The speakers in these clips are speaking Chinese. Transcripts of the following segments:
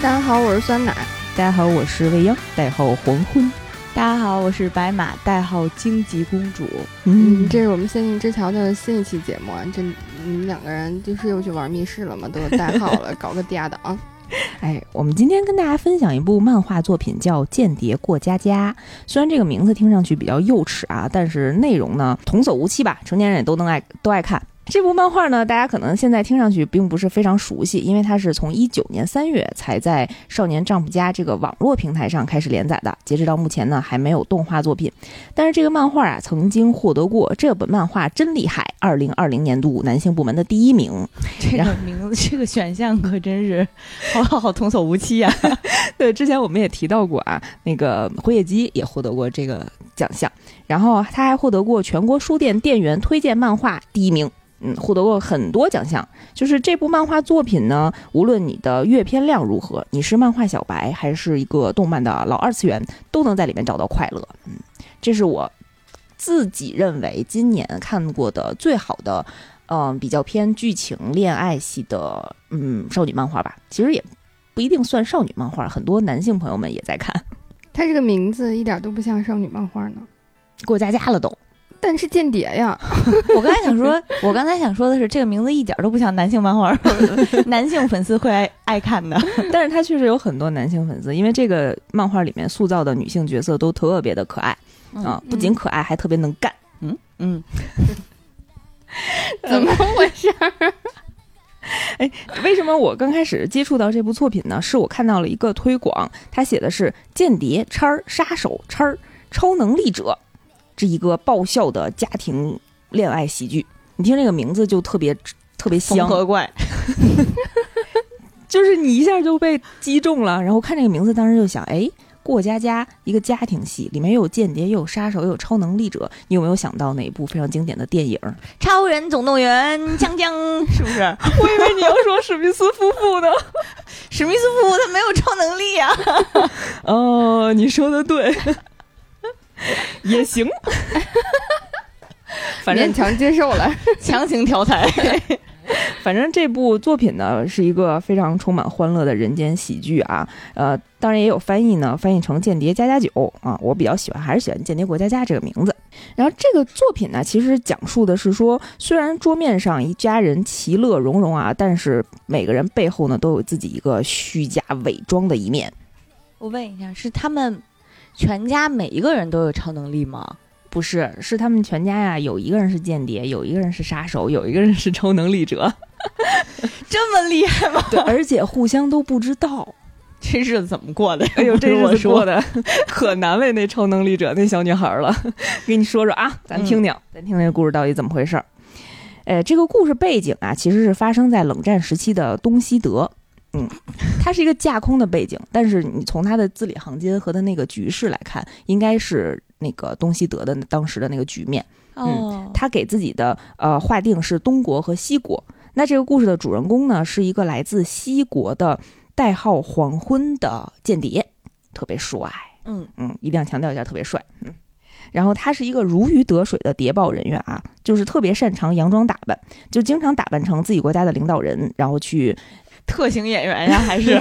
大家好，我是酸奶。大家好，我是未央，代号黄昏。大家好，我是白马，代号荆棘公主。嗯，这是我们仙境之桥的新一期节目啊。这你们两个人就是又去玩密室了吗？都有代号了，搞个第二档。哎，我们今天跟大家分享一部漫画作品，叫《间谍过家家》。虽然这个名字听上去比较幼稚啊，但是内容呢童叟无欺吧，成年人也都能爱都爱看。这部漫画呢，大家可能现在听上去并不是非常熟悉，因为它是从一九年三月才在少年 Jump 家这个网络平台上开始连载的，截止到目前呢还没有动画作品。但是这个漫画啊，曾经获得过这本漫画真厉害二零二零年度男性部门的第一名。这个名字，这个选项可真是好好好童叟无欺呀！对，之前我们也提到过啊，那个辉夜姬也获得过这个奖项，然后他还获得过全国书店店员推荐漫画第一名。嗯，获得过很多奖项。就是这部漫画作品呢，无论你的阅片量如何，你是漫画小白还是一个动漫的老二次元，都能在里面找到快乐。嗯，这是我自己认为今年看过的最好的，嗯，比较偏剧情恋爱系的，嗯，少女漫画吧。其实也不一定算少女漫画，很多男性朋友们也在看。它这个名字一点都不像少女漫画呢，过家家了都。但是间谍呀！我刚才想说，我刚才想说的是，这个名字一点都不像男性漫画，男性粉丝会爱爱看的。但是他确实有很多男性粉丝，因为这个漫画里面塑造的女性角色都特别的可爱啊，不仅可爱，还特别能干。嗯嗯，怎么回事？哎，为什么我刚开始接触到这部作品呢？是我看到了一个推广，他写的是间谍叉儿杀手叉儿超能力者。是一个爆笑的家庭恋爱喜剧，你听这个名字就特别特别香，和怪，就是你一下就被击中了。然后看这个名字，当时就想，哎，过家家一个家庭戏，里面又有间谍，又有杀手，又有超能力者，你有没有想到哪一部非常经典的电影《超人总动员》？锵锵，是不是？我以为你要说史密斯夫妇呢，史密斯夫妇他没有超能力呀。哦，你说的对。也行，反正强接受了，强行调台。反正这部作品呢，是一个非常充满欢乐的人间喜剧啊。呃，当然也有翻译呢，翻译成《间谍加加酒》啊。我比较喜欢，还是喜欢《间谍过家家》这个名字。然后这个作品呢，其实讲述的是说，虽然桌面上一家人其乐融融啊，但是每个人背后呢，都有自己一个虚假伪装的一面。我问一下，是他们？全家每一个人都有超能力吗？不是，是他们全家呀，有一个人是间谍，有一个人是杀手，有一个人是超能力者，这么厉害吗？对，而且互相都不知道，这日子怎么过的？哎呦，这日子过的 可难为那超能力者那小女孩了。给你说说啊，咱听听，咱听听故事到底怎么回事儿。哎，这个故事背景啊，其实是发生在冷战时期的东西德。嗯，它是一个架空的背景，但是你从它的字里行间和它那个局势来看，应该是那个东西德的当时的那个局面。嗯，他给自己的呃划定是东国和西国。那这个故事的主人公呢，是一个来自西国的代号黄昏的间谍，特别帅。嗯嗯，一定要强调一下，特别帅。嗯，然后他是一个如鱼得水的谍报人员啊，就是特别擅长佯装打扮，就经常打扮成自己国家的领导人，然后去。特型演员呀，还是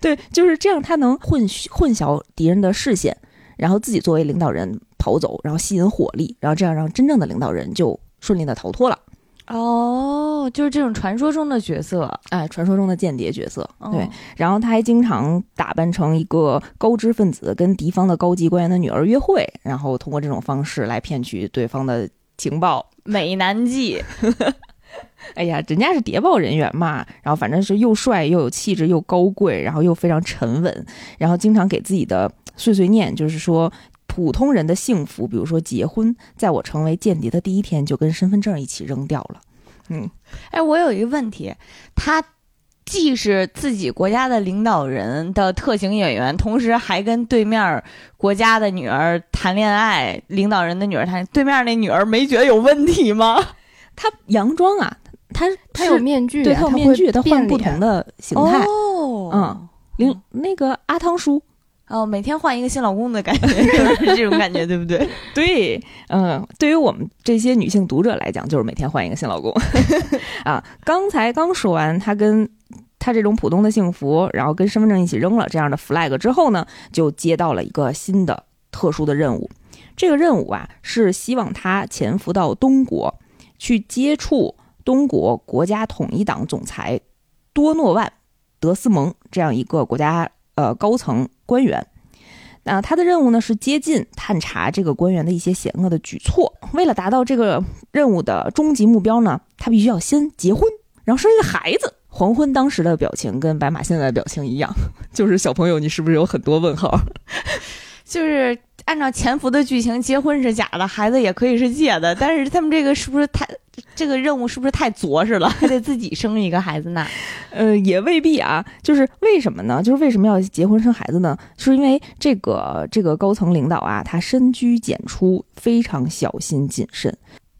对，就是这样，他能混混淆敌人的视线，然后自己作为领导人跑走，然后吸引火力，然后这样让真正的领导人就顺利的逃脱了。哦，就是这种传说中的角色，哎，传说中的间谍角色。对，然后他还经常打扮成一个高知分子，跟敌方的高级官员的女儿约会，然后通过这种方式来骗取对方的情报。美男计。哎呀，人家是谍报人员嘛，然后反正是又帅又有气质又高贵，然后又非常沉稳，然后经常给自己的碎碎念，就是说普通人的幸福，比如说结婚，在我成为间谍的第一天就跟身份证一起扔掉了。嗯，哎，我有一个问题，他既是自己国家的领导人的特型演员，同时还跟对面国家的女儿谈恋爱，领导人的女儿谈，对面那女儿没觉得有问题吗？他佯装啊。他他有面具，对，他有面具，他换不同的形态。哦，嗯，零那个阿汤叔，哦，每天换一个新老公的感觉，就是这种感觉对不对？对，嗯，对于我们这些女性读者来讲，就是每天换一个新老公。啊，刚才刚说完他跟他这种普通的幸福，然后跟身份证一起扔了这样的 flag 之后呢，就接到了一个新的特殊的任务。这个任务啊，是希望他潜伏到东国，去接触东国国家统一党总裁多诺万·德斯蒙这样一个国家呃高层官员。那他的任务呢是接近探查这个官员的一些险恶的举措。为了达到这个任务的终极目标呢，他必须要先结婚，然后生一个孩子。黄昏当时的表情跟白马现在的表情一样，就是小朋友，你是不是有很多问号？就是按照潜伏的剧情，结婚是假的，孩子也可以是借的，但是他们这个是不是太这个任务是不是太着实了？还得自己生一个孩子呢？呃，也未必啊。就是为什么呢？就是为什么要结婚生孩子呢？是因为这个这个高层领导啊，他深居简出，非常小心谨慎。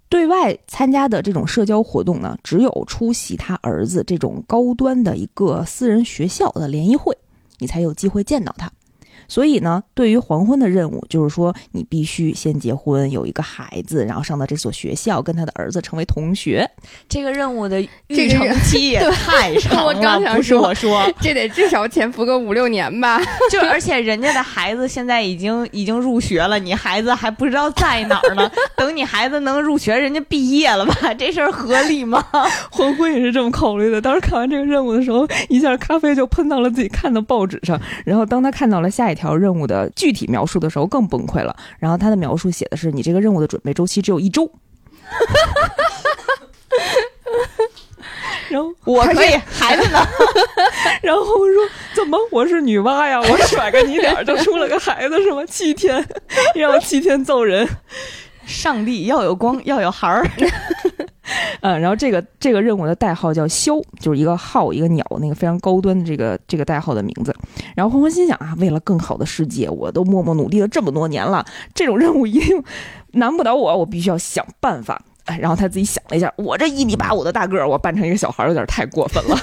对外参加的这种社交活动呢，只有出席他儿子这种高端的一个私人学校的联谊会，你才有机会见到他。所以呢，对于黄昏的任务，就是说你必须先结婚，有一个孩子，然后上到这所学校，跟他的儿子成为同学。这个任务的这个预成期也太长 我刚了，想不是我说，这得至少潜伏个五六年吧？就而且人家的孩子现在已经已经入学了，你孩子还不知道在哪儿呢。等你孩子能入学，人家毕业了吧？这事儿合理吗？黄昏也是这么考虑的。当时看完这个任务的时候，一下咖啡就喷到了自己看的报纸上。然后当他看到了下一条任务的具体描述的时候，更崩溃了。然后他的描述写的是：你这个任务的准备周期只有一周。然后我可以，孩子呢？然后我说怎么我是女娲呀？我甩个泥点儿就出了个孩子是吗？七天，让七天揍人。上帝要有光，要有孩儿。嗯，然后这个这个任务的代号叫枭，就是一个号一个鸟那个非常高端的这个这个代号的名字。然后欢欢心想啊，为了更好的世界，我都默默努力了这么多年了，这种任务一定难不倒我，我必须要想办法。哎，然后他自己想了一下，我这一米八五的大个儿，我扮成一个小孩儿有点太过分了。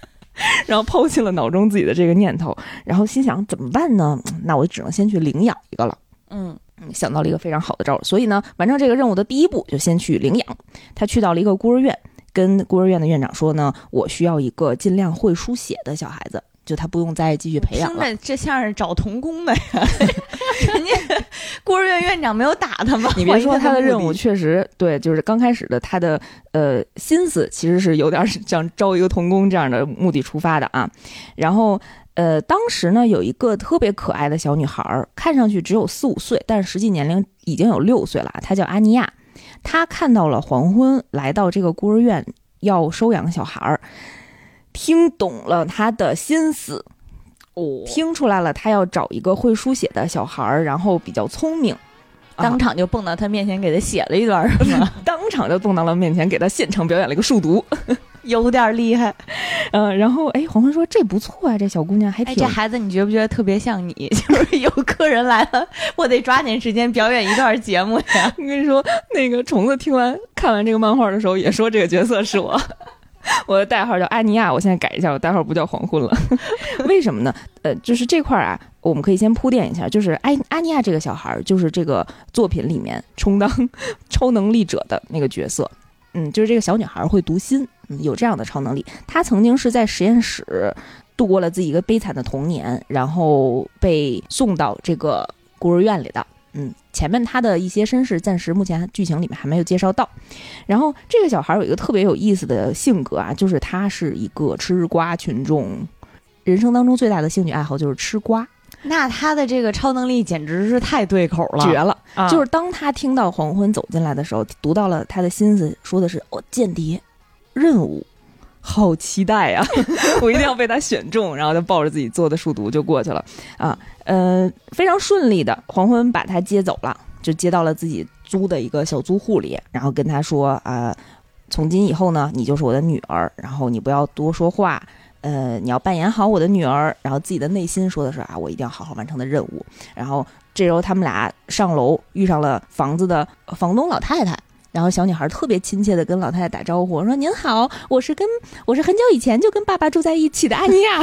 然后抛弃了脑中自己的这个念头，然后心想怎么办呢？那我只能先去领养一个了。嗯，想到了一个非常好的招儿，所以呢，完成这个任务的第一步就先去领养。他去到了一个孤儿院，跟孤儿院的院长说呢，我需要一个尽量会书写的小孩子，就他不用再继续培养了。听着这像是找童工的呀。人家孤儿院院长没有打他吗？你别说他的任务确实对，就是刚开始的他的呃心思其实是有点儿像招一个童工这样的目的出发的啊。然后呃，当时呢有一个特别可爱的小女孩儿，看上去只有四五岁，但是实际年龄已经有六岁了啊。她叫阿尼亚，她看到了黄昏来到这个孤儿院要收养小孩儿，听懂了他的心思，哦听出来了他要找一个会书写的小孩儿，然后比较聪明。啊当场就蹦到他面前给他写了一段，是吗？当场就蹦到了面前，给他现场表演了一个数独。有点厉害。嗯，然后哎，黄昏说这不错啊，这小姑娘还哎，挺这孩子你觉不觉得特别像你？就是有客人来了，我得抓紧时间表演一段节目呀。我跟你说，那个虫子听完看完这个漫画的时候，也说这个角色是我。我的代号叫阿尼亚，我现在改一下，我代号不叫黄昏了。为什么呢？呃，就是这块儿啊，我们可以先铺垫一下，就是阿阿尼亚这个小孩儿，就是这个作品里面充当超能力者的那个角色。嗯，就是这个小女孩会读心，嗯，有这样的超能力。她曾经是在实验室度过了自己一个悲惨的童年，然后被送到这个孤儿院里的。嗯，前面他的一些身世暂时目前剧情里面还没有介绍到。然后这个小孩有一个特别有意思的性格啊，就是他是一个吃瓜群众，人生当中最大的兴趣爱好就是吃瓜，那他的这个超能力简直是太对口了，绝了。啊就是当他听到黄昏走进来的时候，读到了他的心思，说的是“哦，间谍任务”，好期待啊！我一定要被他选中，然后就抱着自己做的数独就过去了啊。呃，非常顺利的，黄昏把他接走了，就接到了自己租的一个小租户里，然后跟他说啊、从今以后呢，你就是我的女儿，然后你不要多说话。呃，你要扮演好我的女儿，然后自己的内心说的是啊，我一定要好好完成的任务。然后这时候他们俩上楼遇上了房子的房东老太太，然后小女孩特别亲切的跟老太太打招呼，说：“您好，我是跟 我是很久以前就跟爸爸住在一起的安妮亚。”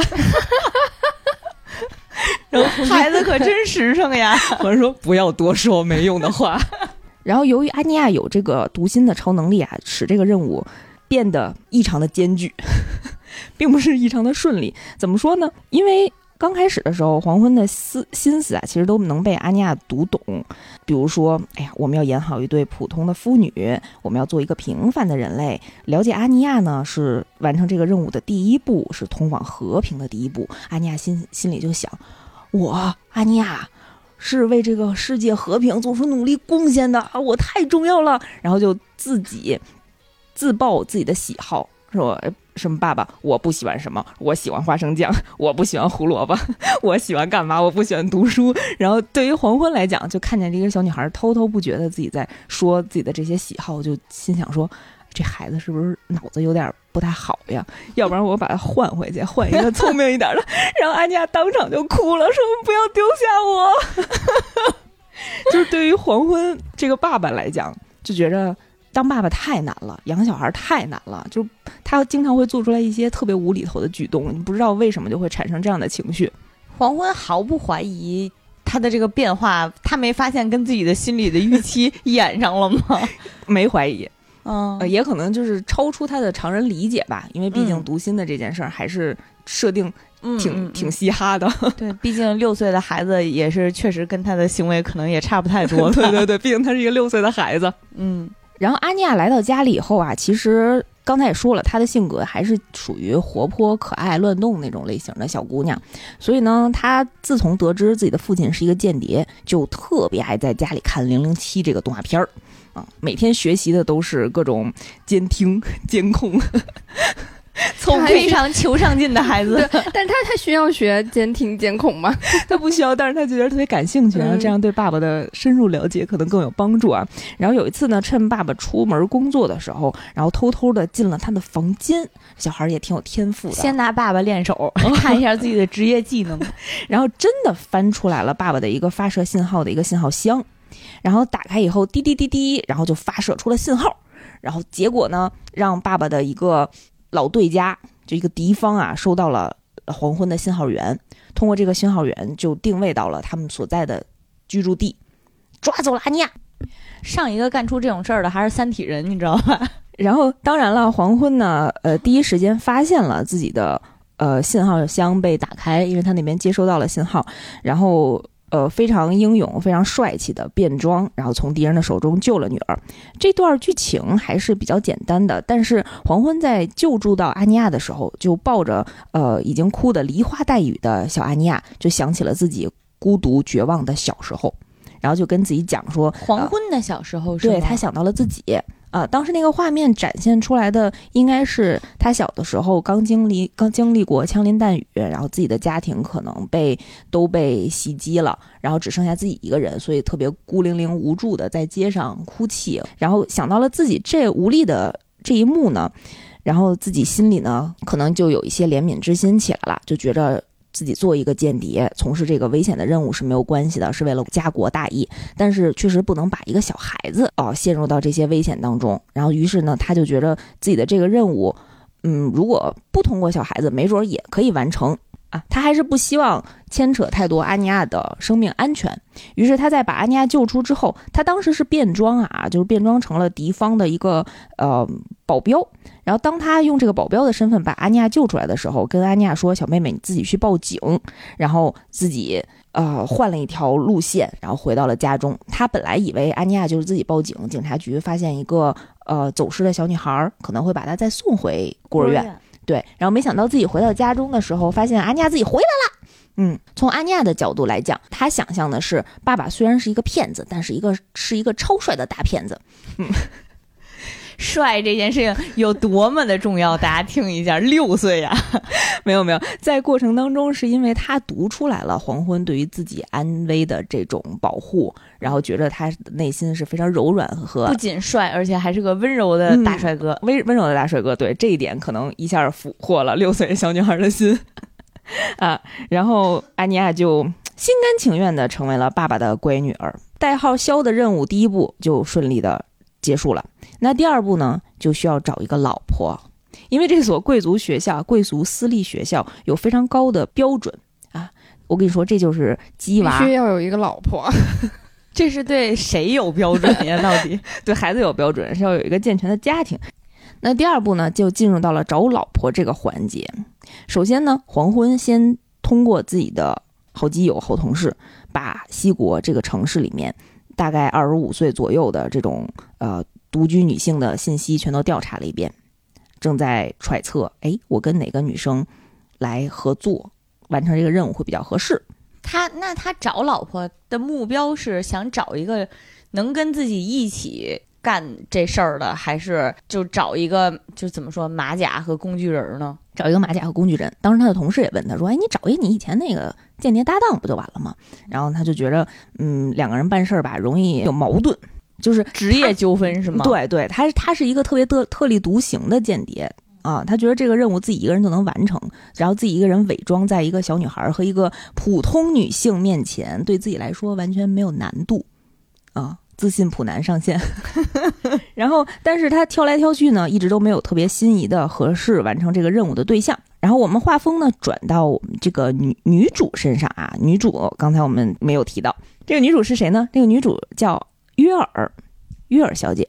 然后孩子可真实诚呀。我说不要多说没用的话。然后由于安妮亚有这个读心的超能力啊，使这个任务变得异常的艰巨。并不是异常的顺利。怎么说呢？因为刚开始的时候，黄昏的思心思啊，其实都能被阿尼亚读懂。比如说，哎呀，我们要演好一对普通的妇女，我们要做一个平凡的人类。了解阿尼亚呢，是完成这个任务的第一步，是通往和平的第一步。阿尼亚心心里就想，我阿尼亚是为这个世界和平做出努力贡献的啊，我太重要了。然后就自己自曝自己的喜好，说什么爸爸，我不喜欢什么，我喜欢花生酱，我不喜欢胡萝卜，我喜欢干嘛？我不喜欢读书。然后对于黄昏来讲，就看见这个小女孩滔滔不绝的自己在说自己的这些喜好，就心想说。这孩子是不是脑子有点不太好呀？要不然我把他换回去，换一个聪明一点的。然后安妮亚当场就哭了，说：“不要丢下我。”就是对于黄昏这个爸爸来讲，就觉着当爸爸太难了，养小孩太难了。就他经常会做出来一些特别无厘头的举动，你不知道为什么就会产生这样的情绪。黄昏毫不怀疑他的这个变化，他没发现跟自己的心理的预期 演上了吗？没怀疑。嗯呃，也可能就是超出他的常人理解吧，因为毕竟嗯读心的这件事儿还是设定挺、嗯挺嘻哈的。对，毕竟六岁的孩子也是确实跟他的行为可能也差不太多。对对对，毕竟他是一个六岁的孩子。嗯然后阿尼亚来到家里以后啊，其实刚才也说了，她的性格还是属于活泼、可爱、乱动那种类型的小姑娘。所以呢，她自从得知自己的父亲是一个间谍，就特别爱在家里看《零零七》这个动画片儿啊，每天学习的都是各种监听、监控。他还非常求上进的孩子，但是他他需要学监听监控吗？他不需要，但是他觉得特别感兴趣，然后嗯这样对爸爸的深入了解可能更有帮助啊。然后有一次呢，趁爸爸出门工作的时候，然后偷偷的进了他的房间，小孩儿也挺有天赋的，先拿爸爸练手，看一下自己的职业技能。然后真的翻出来了爸爸的一个发射信号的一个信号箱，然后打开以后滴滴滴滴，然后就发射出了信号，然后结果呢，让爸爸的一个老对家，就一个敌方啊，收到了黄昏的信号源，通过这个信号源就定位到了他们所在的居住地，抓走了阿尼亚。上一个干出这种事儿的还是三体人，你知道吧？然后当然了，黄昏呢，呃，第一时间发现了自己的呃信号箱被打开，因为他那边接收到了信号，然后呃非常英勇、非常帅气的变装，然后从敌人的手中救了女儿。这段剧情还是比较简单的，但是黄昏在救助到阿尼亚的时候，就抱着呃已经哭得梨花带雨的小阿尼亚，就想起了自己孤独绝望的小时候，然后就跟自己讲说，黄昏的小时候是对他想到了自己。啊、当时那个画面展现出来的应该是他小的时候刚经历刚经历过枪林弹雨，然后自己的家庭可能被都被袭击了，然后只剩下自己一个人，所以特别孤零零无助的在街上哭泣，然后想到了自己这无力的这一幕呢，然后自己心里呢可能就有一些怜悯之心起来了，就觉着。自己做一个间谍，从事这个危险的任务是没有关系的，是为了家国大义。但是确实不能把一个小孩子啊陷入到这些危险当中。然后于是呢，他就觉得自己的这个任务，嗯，如果不通过小孩子，没准儿也可以完成啊。他还是不希望牵扯太多阿尼亚的生命安全。于是他在把阿尼亚救出之后，他当时是变装啊，就是变装成了敌方的一个呃保镖。然后当他用这个保镖的身份把阿尼亚救出来的时候，跟阿尼亚说：“小妹妹，你自己去报警。”然后自己呃换了一条路线，然后回到了家中。他本来以为安尼亚就是自己报警，警察局发现一个呃走失的小女孩，可能会把她再送回孤儿院。对，然后没想到自己回到家中的时候，发现阿尼亚自己回来了。嗯，从阿尼亚的角度来讲，他想象的是爸爸虽然是一个骗子，但是一个是一个超帅的大骗子。嗯帅这件事情有多么的重要，大家听一下。六岁呀、没有没有，在过程当中，是因为他读出来了黄昏对于自己安危的这种保护，然后觉得他内心是非常柔软和不仅帅，而且还是个温柔的大帅哥。温温柔的大帅哥。对这一点，可能一下俘获了六岁小女孩的心 啊。然后安妮亚就心甘情愿的成为了爸爸的乖女儿。代号肖的任务第一步就顺利的结束了。那第二步呢，就需要找一个老婆，因为这所贵族学校、贵族私立学校有非常高的标准啊。我跟你说，这就是鸡必娃须要有一个老婆。这是对谁有标准呀？到底？对孩子有标准，是要有一个健全的家庭。那第二步呢，就进入到了找老婆这个环节。首先呢，黄昏先通过自己的好基友、好同事，把西国这个城市里面大概二十五岁左右的这种呃独居女性的信息全都调查了一遍，正在揣测，哎，我跟哪个女生来合作完成这个任务会比较合适。他那他找老婆的目标是想找一个能跟自己一起干这事儿的，还是就找一个就怎么说马甲和工具人呢？找一个马甲和工具人。当时他的同事也问他说：“哎，你找一你以前那个间谍搭档不就完了吗？”然后他就觉着，嗯，两个人办事儿吧，容易有矛盾，就是职业纠纷是吗？对对，他他是一个特别特特立独行的间谍啊，他觉得这个任务自己一个人就能完成，然后自己一个人伪装在一个小女孩和一个普通女性面前，对自己来说完全没有难度啊。自信普男上线，然后，但是他挑来挑去呢，一直都没有特别心仪的、合适完成这个任务的对象。然后我们画风呢转到我们这个女女主身上啊，女主刚才我们没有提到，这个女主是谁呢？这个女主叫约尔，约尔小姐，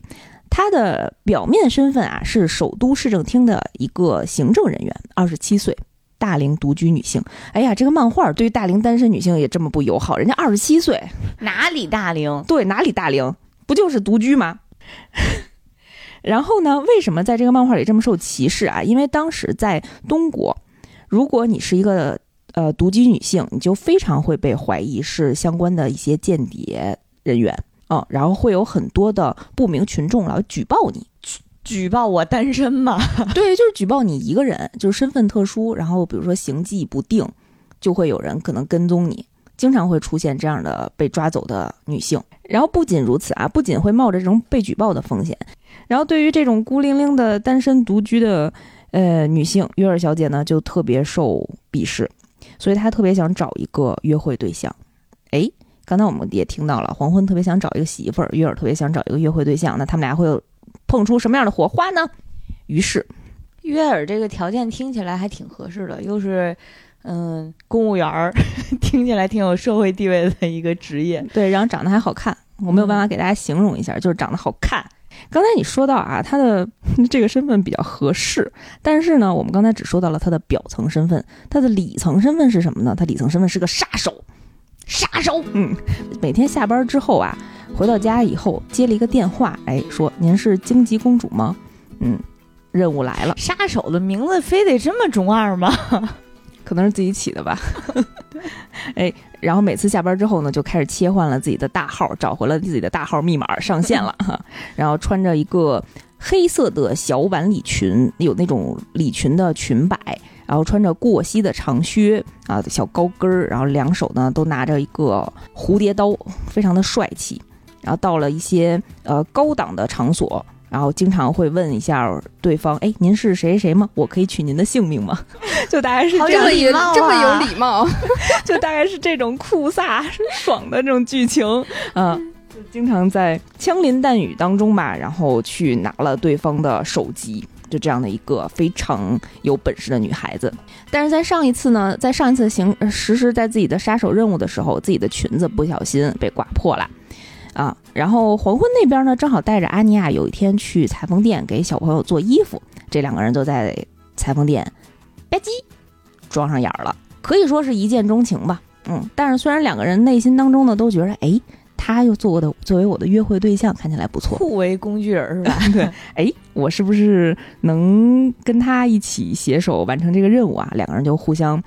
她的表面身份啊是首都市政厅的一个行政人员，二十七岁。大龄独居女性，哎呀，这个漫画对于大龄单身女性也这么不友好。人家二十七岁，哪里大龄？对，哪里大龄？不就是独居吗？然后呢，为什么在这个漫画里这么受歧视啊？因为当时在东国，如果你是一个呃独居女性，你就非常会被怀疑是相关的一些间谍人员嗯，然后会有很多的不明群众来举报你。举报我单身吗？对，就是举报你一个人，就是身份特殊，然后比如说行迹不定，就会有人可能跟踪你，经常会出现这样的被抓走的女性。然后不仅如此啊，不仅会冒着这种被举报的风险，然后对于这种孤零零的单身独居的呃女性，约尔小姐呢就特别受鄙视，所以她特别想找一个约会对象。哎，刚才我们也听到了，黄昏特别想找一个媳妇儿，月儿特别想找一个约会对象，那他们俩会有。碰出什么样的火花呢？于是，约尔这个条件听起来还挺合适的，又是嗯公务员儿，听起来挺有社会地位的一个职业。对，然后长得还好看，我没有办法给大家形容一下，就是长得好看。刚才你说到啊，他的 这个身份比较合适，但是呢，我们刚才只说到了他的表层身份，他的里层身份是什么呢？他里层身份是个杀手，杀手。嗯，每天下班之后啊。回到家以后接了一个电话，哎，说您是荆棘公主吗？嗯，任务来了。杀手的名字非得这么中二吗？可能是自己起的吧。哎，然后每次下班之后呢，就开始切换了自己的大号，找回了自己的大号密码，上线了 哈。然后穿着一个黑色的小晚礼裙，有那种礼裙的裙摆，然后穿着过膝的长靴啊，小高跟儿，然后两手呢都拿着一个蝴蝶刀，非常的帅气。然后到了一些呃高档的场所，然后经常会问一下对方：“哎，您是谁谁吗？我可以取您的姓名吗？” 就大概是这么礼貌，这么有礼貌，就大概是这种酷飒爽的这种剧情啊，就经常在枪林弹雨当中吧，然后去拿了对方的手机，就这样的一个非常有本事的女孩子。但是在上一次呢，在上一次行实施在自己的杀手任务的时候，自己的裙子不小心被刮破了。啊，然后黄昏那边呢，正好带着阿尼亚有一天去裁缝店给小朋友做衣服，这两个人就在裁缝店，吧唧，装上眼了，可以说是一见钟情吧。嗯，但是虽然两个人内心当中呢都觉得，哎，他又做的作为我的约会对象看起来不错，互为工具人是吧？对，哎，我是不是能跟他一起携手完成这个任务啊？两个人就互相。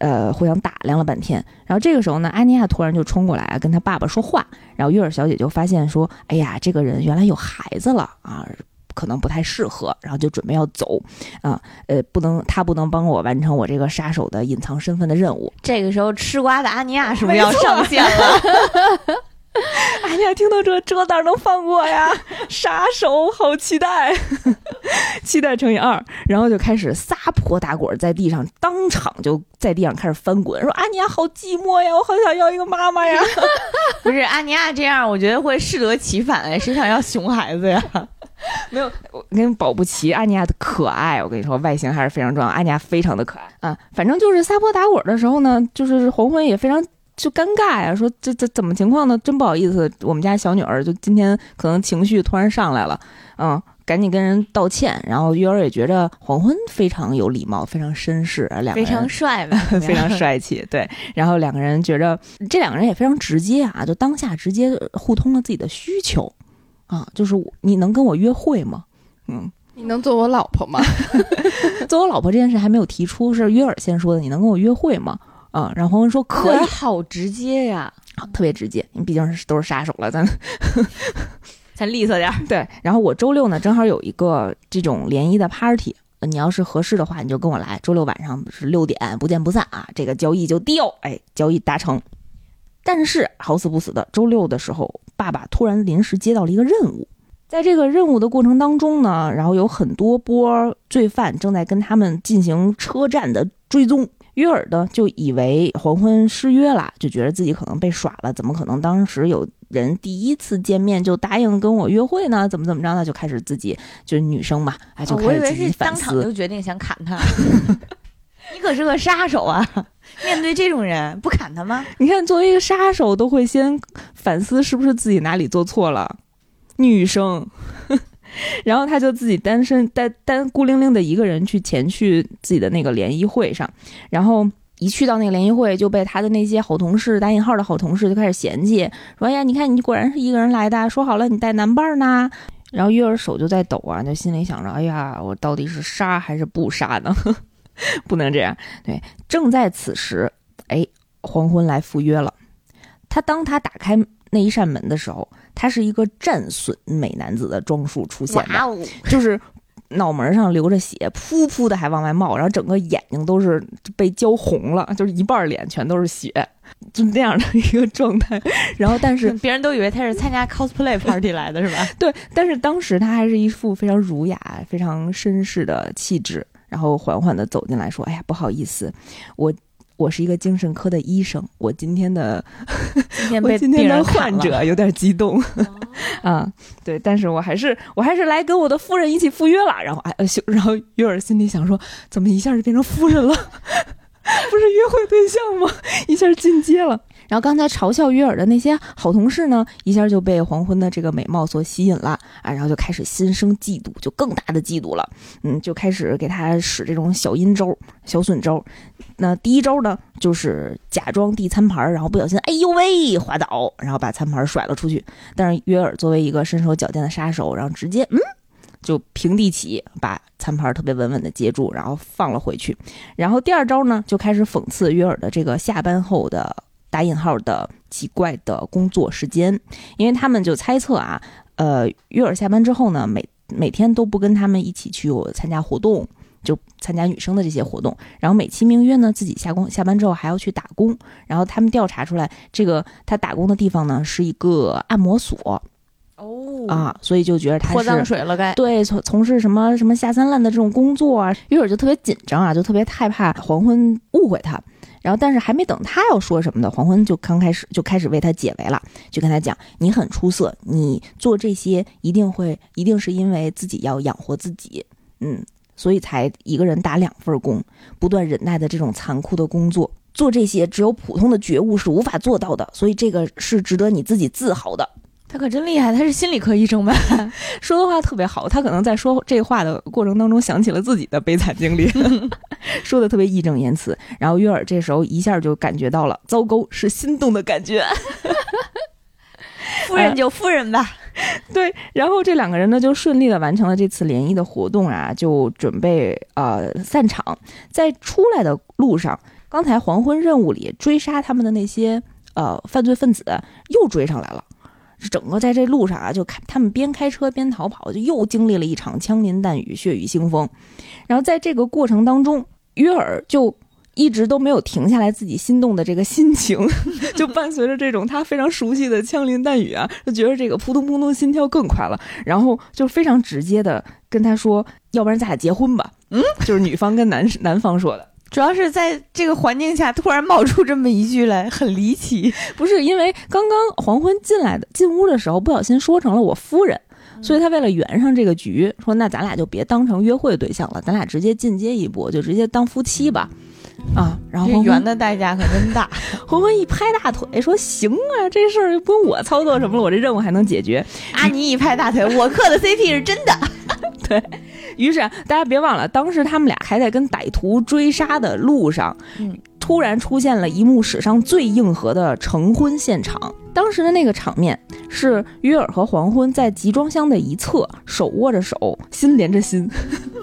呃，互相打量了半天，然后这个时候呢，安妮亚突然就冲过来跟他爸爸说话，然后月儿小姐就发现说，哎呀，这个人原来有孩子了啊，可能不太适合，然后就准备要走啊，呃，不能，他不能帮我完成我这个杀手的隐藏身份的任务。这个时候，吃瓜的阿尼亚是不是要上线了？哎呀，听到这这哪能放过呀？杀手，好期待，期待乘以二，然后就开始撒泼打滚，在地上当场就在地上开始翻滚，说：“阿尼亚好寂寞呀，我好想要一个妈妈呀！”不是阿尼亚这样，我觉得会适得其反哎，谁想要熊孩子呀？没有，我跟保不齐阿尼亚的可爱，我跟你说，外形还是非常重要，阿尼亚非常的可爱啊。反正就是撒泼打滚的时候呢，就是黄昏也非常。就尴尬呀，说这这怎么情况呢？真不好意思，我们家小女儿就今天可能情绪突然上来了，嗯，赶紧跟人道歉。然后月儿也觉着黄昏非常有礼貌，非常绅士，两个人非常帅吧，非常帅气，对。然后两个人觉着这两个人也非常直接啊，就当下直接互通了自己的需求啊，就是我你能跟我约会吗？嗯，你能做我老婆吗？做我老婆这件事还没有提出，是约尔先说的，你能跟我约会吗？啊，然后说可以，好直接呀，啊特别直接，因为毕竟是都是杀手了，咱 咱利索点儿。对。然后我周六呢正好有一个这种联谊的 party。呃你要是合适的话，你就跟我来。周六晚上是六点，不见不散啊！这个交易就定，哎，交易达成。但是好死不死的，周六的时候，爸爸突然临时接到了一个任务，在这个任务的过程当中呢，然后有很多波罪犯正在跟他们进行车站的追踪。约尔呢就以为黄昏失约了，就觉得自己可能被耍了，怎么可能当时有人第一次见面就答应跟我约会呢？怎么怎么着呢？就开始自己就是女生嘛，哎，就哦我以为开始自己是反思。当场就决定想砍他。你可是个杀手啊！面对这种人，不砍他吗？你看，作为一个杀手，都会先反思是不是自己哪里做错了。女生，然后他就自己单身单单孤零零的一个人去前去自己的那个联谊会上，然后一去到那个联谊会就被他的那些好同事打引号的好同事就开始嫌弃，说：“哎呀，你看你果然是一个人来的，说好了你带男伴呢。”然后月儿手就在抖啊，就心里想着：“哎呀，我到底是杀还是不杀呢？不能这样。”对，正在此时，哎，黄昏来赴约了。他当他打开那一扇门的时候，他是一个战损美男子的装束出现的，哦！就是脑门上流着血，噗噗的还往外冒，然后整个眼睛都是被浇红了，就是一半脸全都是血，就那样的一个状态。然后，但是 别人都以为他是参加 cosplay party 来的，是吧？对，但是当时他还是一副非常儒雅、非常绅士的气质，然后缓缓的走进来说：“哎呀，不好意思，我。”我是一个精神科的医生，我今天的今天 我今天的患。者有点激动 啊，对，但是我还是我还是来跟我的夫人一起赴约了。然后哎，然后约尔心里想说，怎么一下就变成夫人了？不是约会对象吗？一下进阶了。然后刚才嘲笑约尔的那些好同事呢，一下就被黄昏的这个美貌所吸引了啊，然后就开始心生嫉妒，就更大的嫉妒了。嗯，就开始给他使这种小阴招、小损招。那第一招呢，就是假装递餐盘，然后不小心，哎呦喂，滑倒，然后把餐盘甩了出去。但是约尔作为一个身手矫健的杀手，然后直接嗯，就平地起，把餐盘特别稳稳的接住，然后放了回去。然后第二招呢，就开始讽刺约尔的这个下班后的打引号的奇怪的工作时间，因为他们就猜测啊，呃，约尔下班之后呢，每每天都不跟他们一起去参加活动。就参加女生的这些活动，然后美其名曰呢，自己下工下班之后还要去打工。然后他们调查出来，这个他打工的地方呢是一个按摩所哦啊，所以就觉得他泼脏是水了该。对从从事什么什么下三滥的这种工作啊。约尔就特别紧张啊，就特别害怕黄昏误会他。然后，但是还没等他要说什么呢，黄昏就刚开始就开始为他解围了，就跟他讲：“你很出色，你做这些一定会一定是因为自己要养活自己，嗯，所以才一个人打两份工，不断忍耐的这种残酷的工作，做这些只有普通的觉悟是无法做到的，所以这个是值得你自己自豪的。”他可真厉害，他是心理科医生吧？说的话特别好，他可能在说这话的过程当中想起了自己的悲惨经历，说的特别义正言辞。然后约尔这时候一下就感觉到了，糟糕，是心动的感觉。夫人就夫人吧。对，然后这两个人呢就顺利的完成了这次联谊的活动啊，就准备呃散场。在出来的路上，刚才黄昏任务里追杀他们的那些呃犯罪分子又追上来了。整个在这路上啊，就开他们边开车边逃跑，就又经历了一场枪林弹雨、血雨腥风。然后在这个过程当中，约尔就一直都没有停下来自己心动的这个心情，就伴随着这种他非常熟悉的枪林弹雨啊，就觉得这个扑通扑通心跳更快了。然后就非常直接的跟他说：“要不然咱俩结婚吧。”嗯，就是女方跟男男方说的。主要是在这个环境下突然冒出这么一句来，很离奇。不是因为刚刚黄昏进来的进屋的时候不小心说成了我夫人，所以他为了圆上这个局，说那咱俩就别当成约会对象了，咱俩直接进阶一步，就直接当夫妻吧。啊，然后这圆的代价可真大。黄昏一拍大腿说：“行啊，这事儿不用我操作什么了，我这任务还能解决。阿尼一拍大腿，我磕的 CP 是真的。对 于是啊，大家别忘了，当时他们俩还在跟歹徒追杀的路上，嗯突然出现了一幕史上最硬核的成婚现场。当时的那个场面是约尔和黄昏在集装箱的一侧手握着手，心连着心，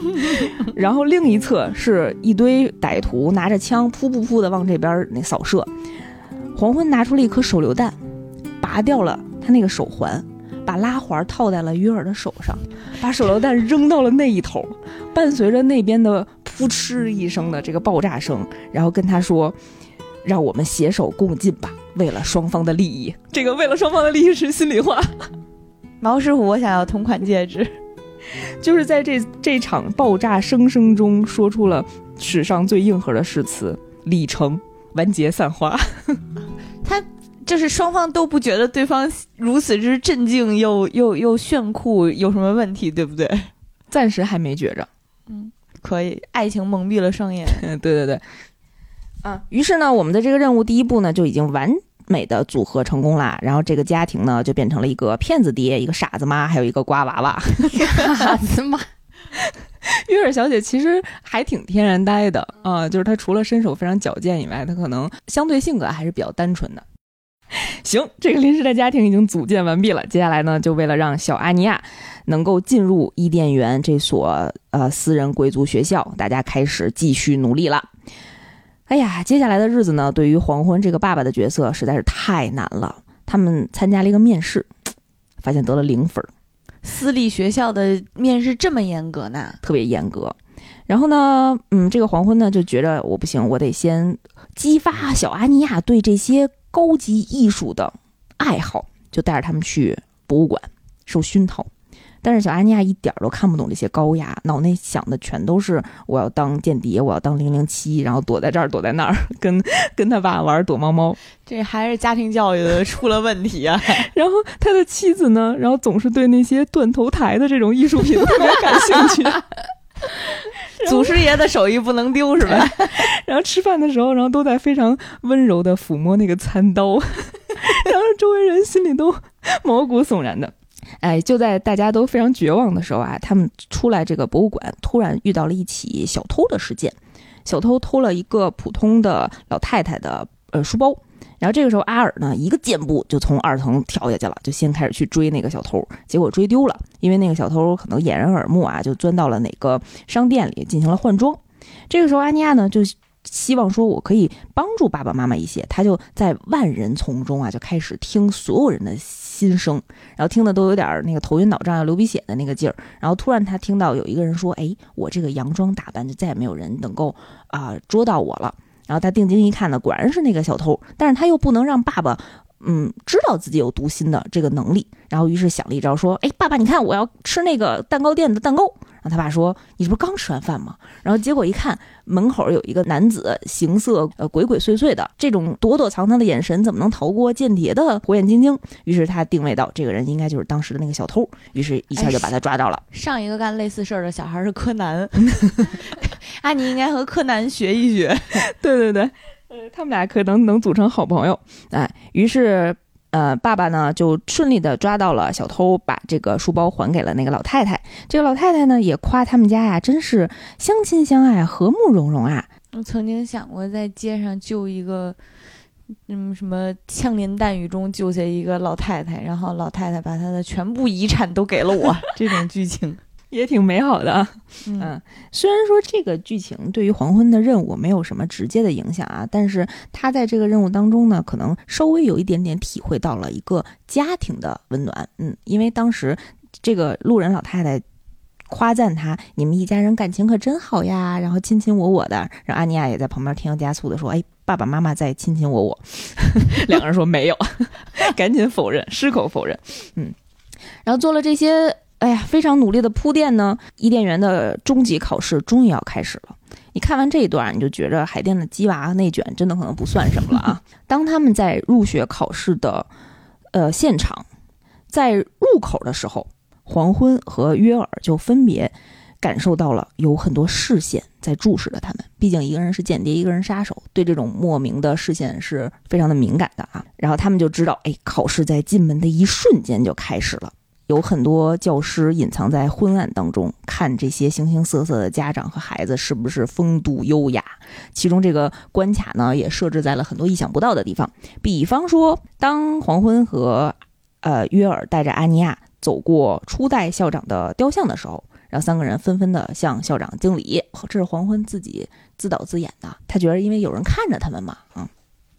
然后另一侧是一堆歹徒拿着枪噗噗噗的往这边那扫射。黄昏拿出了一颗手榴弹，拔掉了他那个手环，把拉环套在了约尔的手上，把手榴弹扔到了那一头，伴随着那边的噗嗤一声的这个爆炸声，然后跟他说：“让我们携手共进吧，为了双方的利益。”这个为了双方的利益是心里话，毛师傅，我想要同款戒指。就是在这这场爆炸声声中说出了史上最硬核的誓词：礼成，完结散花。就是双方都不觉得对方如此之镇静又又又炫酷有什么问题，对不对？暂时还没觉着。嗯可以，爱情蒙蔽了双眼。嗯，对对对，啊，于是呢，我们的这个任务第一步呢就已经完美的组合成功啦。然后这个家庭呢就变成了一个骗子爹、一个傻子妈，还有一个瓜娃娃。傻子妈，约尔小姐其实还挺天然呆的啊、就是她除了身手非常矫健以外，她可能相对性格还是比较单纯的。行，这个临时的家庭已经组建完毕了。接下来呢，就为了让小阿尼亚能够进入伊甸园这所呃私人贵族学校，大家开始继续努力了。哎呀，接下来的日子呢，对于黄昏这个爸爸的角色实在是太难了。他们参加了一个面试，发现得了零分儿，私立学校的面试这么严格呢？特别严格。然后呢，嗯，这个黄昏呢就觉着我不行，我得先激发小阿尼亚对这些高级艺术的爱好，就带着他们去博物馆受熏陶。但是小阿尼亚一点儿都看不懂这些高雅，脑内想的全都是我要当间谍，我要当零零七，然后躲在这儿躲在那儿，跟 跟他爸玩躲猫猫。这还是家庭教育的出了问题啊！然后他的妻子呢，然后总是对那些断头台的这种艺术品特别感兴趣。祖师爷的手艺不能丢，是吧？然后吃饭的时候，然后都在非常温柔的抚摸那个餐刀，然后周围人心里都毛骨悚然的。哎，就在大家都非常绝望的时候啊，他们出来这个博物馆，突然遇到了一起小偷的事件。小偷偷了一个普通的老太太的呃书包，然后这个时候阿尔呢一个箭步就从二层跳下去了，就先开始去追那个小偷，结果追丢了，因为那个小偷可能掩人耳目啊，就钻到了哪个商店里进行了换装。这个时候阿尼亚呢就希望说我可以帮助爸爸妈妈一些，他就在万人丛中啊就开始听所有人的心声，然后听的都有点那个头晕脑胀要流鼻血的那个劲儿。然后突然他听到有一个人说：“哎，我这个洋装打扮就再也没有人能够啊、捉到我了。”然后他定睛一看呢，果然是那个小偷，但是他又不能让爸爸。嗯，知道自己有读心的这个能力，然后于是想了一招，说：“哎，爸爸，你看我要吃那个蛋糕店的蛋糕。”他爸说：“你这不是刚吃完饭吗？”然后结果一看，门口有一个男子，形色呃鬼鬼祟祟的，这种躲躲藏藏的眼神怎么能逃过间谍的火眼金睛？于是他定位到这个人应该就是当时的那个小偷，于是一下就把他抓到了。上一个干类似事儿的小孩是柯南，啊，你应该和柯南学一学。对对对，呃，他们俩可能能组成好朋友。哎，于是呃，爸爸呢就顺利的抓到了小偷，把这个书包还给了那个老太太。这个老太太呢也夸他们家呀，真是相亲相爱，和睦融融啊。我曾经想过在街上救一个，嗯，什么枪林弹雨中救下一个老太太，然后老太太把她的全部遗产都给了我，这种剧情。也挺美好的嗯，虽然说这个剧情对于黄昏的任务没有什么直接的影响啊，但是他在这个任务当中呢，可能稍微有一点点体会到了一个家庭的温暖。嗯，因为当时这个路人老太太。夸赞他，你们一家人感情可真好呀，然后亲亲我我的，然后阿尼亚也在旁边添油加醋的说：“哎，爸爸妈妈在亲亲我我。” 两个人说没有，赶紧否认，矢口否认。嗯，然后做了这些哎呀，非常努力的铺垫呢，伊甸园的终极考试终于要开始了。你看完这一段，你就觉着海淀的鸡娃内卷真的可能不算什么了啊。当他们在入学考试的呃现场，在入口的时候，黄昏和约尔就分别感受到了有很多视线在注视着他们。毕竟一个人是间谍，一个人杀手，对这种莫名的视线是非常的敏感的啊。然后他们就知道，哎，考试在进门的一瞬间就开始了。有很多教师隐藏在昏暗当中，看这些形形色色的家长和孩子是不是风度优雅。其中这个关卡呢，也设置在了很多意想不到的地方。比方说，当黄昏和呃约尔带着阿尼亚走过初代校长的雕像的时候，然后三个人纷纷的向校长敬礼。这是黄昏自己自导自演的，他觉得因为有人看着他们嘛，嗯。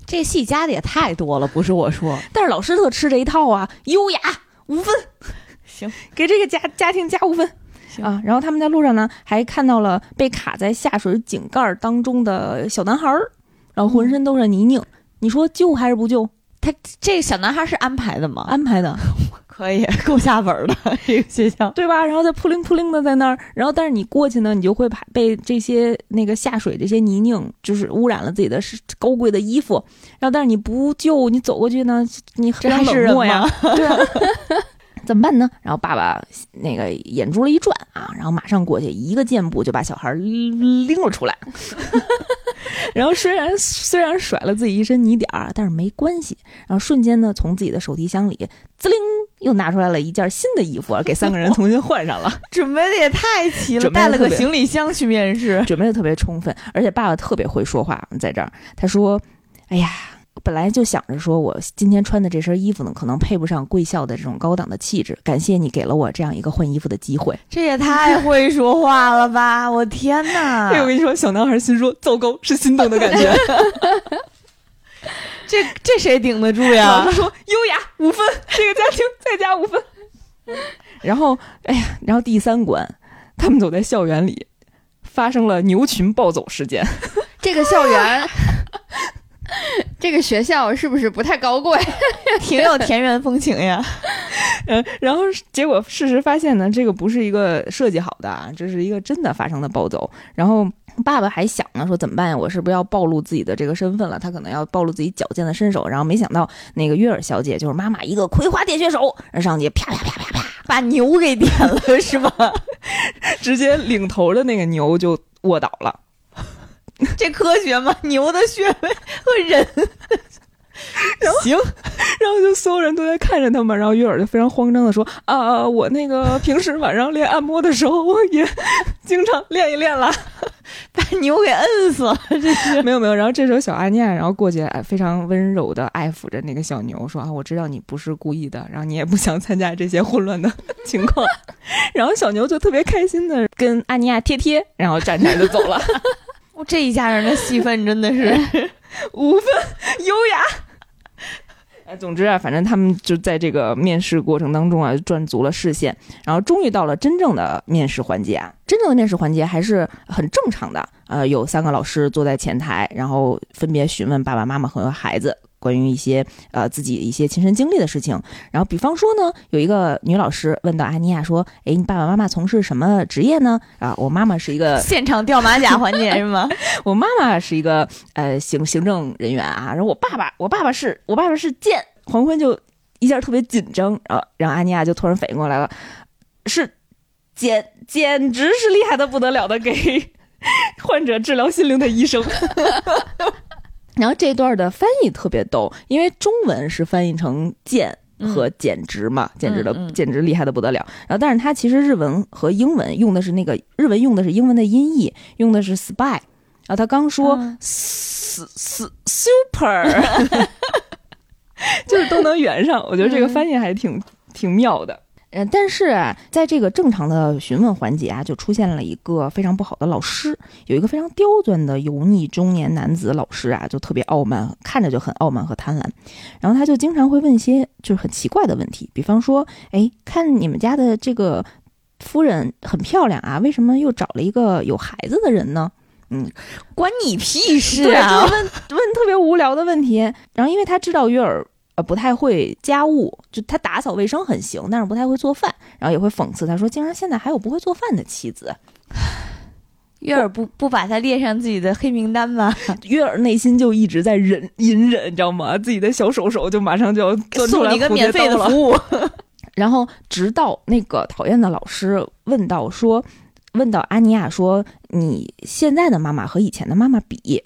这戏加的也太多了，不是我说，但是老师特吃这一套啊，优雅五分，行，给这个家家庭加五分啊。然后他们在路上呢，还看到了被卡在下水井盖当中的小男孩儿，然后浑身都是泥泞。你说救还是不救？他这个小男孩是安排的吗？安排的。可以 够下本的这个学校，对吧？然后再扑棱扑棱的在那儿，然后但是你过去呢，你就会怕被这些那个下水这些泥泞，就是污染了自己的是高贵的衣服。然后但是你不救，你走过去呢，你这还是冷漠呀？对啊，怎么办呢？然后爸爸那个眼珠了一转啊，然后马上过去一个箭步就把小孩拎了出来。然后虽然虽然甩了自己一身泥点儿，但是没关系。然后瞬间呢，从自己的手提箱里滋灵又拿出来了一件新的衣服，给三个人重新换上了。准备的也太齐了，带了个行李箱去面试，准备的特别充分。而且爸爸特别会说话，在这儿他说：“哎呀。”本来就想着说，我今天穿的这身衣服呢，可能配不上贵校的这种高档的气质。感谢你给了我这样一个换衣服的机会。这也太会说话了吧！我天哪！我跟你说，小男孩心说糟糕，是心动的感觉。这这谁顶得住呀？他说优雅五分，这个家庭再加五分。然后，哎呀，然后第三关，他们走在校园里，发生了牛群暴走事件。这个校园。这个学校是不是不太高贵？挺有田园风情呀。嗯，然后结果事实发现呢，这个不是一个设计好的，这是一个真的发生的暴走。然后爸爸还想呢，说怎么办呀？我是不是要暴露自己的这个身份了？他可能要暴露自己矫健的身手。然后没想到那个约尔小姐就是妈妈一个葵花点穴手，上去啪啪啪啪啪把牛给点了，是吧？直接领头的那个牛就卧倒了。这科学吗？牛的穴位和人，行，然后就所有人都在看着他们，然后约尔就非常慌张的说：“啊，我那个平时晚上练按摩的时候，我也 经常练一练了，把牛给摁死了。”这是没有没有。然后这时候小阿尼亚然后过去，非常温柔的爱抚着那个小牛，说：“啊，我知道你不是故意的，然后你也不想参加这些混乱的情况。”然后小牛就特别开心的跟阿尼亚贴贴，然后站起来就走了。这一家人的戏份真的是五分优雅。哎，总之啊，反正他们就在这个面试过程当中啊，赚足了视线，然后终于到了真正的面试环节啊。真正的面试环节还是很正常的，呃，有三个老师坐在前台，然后分别询问爸爸妈妈和孩子。关于一些呃自己一些亲身经历的事情，然后比方说呢，有一个女老师问到阿尼亚说：“哎，你爸爸妈妈从事什么职业呢？”啊，我妈妈是一个 现场掉马甲环节是吗？我妈妈是一个呃行行政人员啊，然后我爸爸我爸爸是我爸爸是剑。黄昏就一下特别紧张，然后然后阿尼亚就突然反应过来了，是简简直是厉害的不得了的给患者治疗心灵的医生。然后这段的翻译特别逗，因为中文是翻译成“贱”和“简直”嘛，“简直”的“简直”厉害的不得了。然后，但是它其实日文和英文用的是那个日文用的是英文的音译，用的是 “spy”。然后他刚说 “s s super”，就是都能圆上。我觉得这个翻译还挺挺妙的。嗯，但是啊，在这个正常的询问环节啊，就出现了一个非常不好的老师，有一个非常刁钻的油腻中年男子老师啊，就特别傲慢，看着就很傲慢和贪婪。然后他就经常会问一些就是很奇怪的问题，比方说，哎，看你们家的这个夫人很漂亮啊，为什么又找了一个有孩子的人呢？嗯，关你屁事啊！问问特别无聊的问题。然后因为他知道约尔。呃，不太会家务，就他打扫卫生很行，但是不太会做饭，然后也会讽刺他说：“竟然现在还有不会做饭的妻子。”约尔不不把他列上自己的黑名单吗？约尔内心就一直在忍隐忍，你知道吗？自己的小手手就马上就要送你一个免费的服务。然后直到那个讨厌的老师问到说：“问到阿尼亚说，你现在的妈妈和以前的妈妈比？”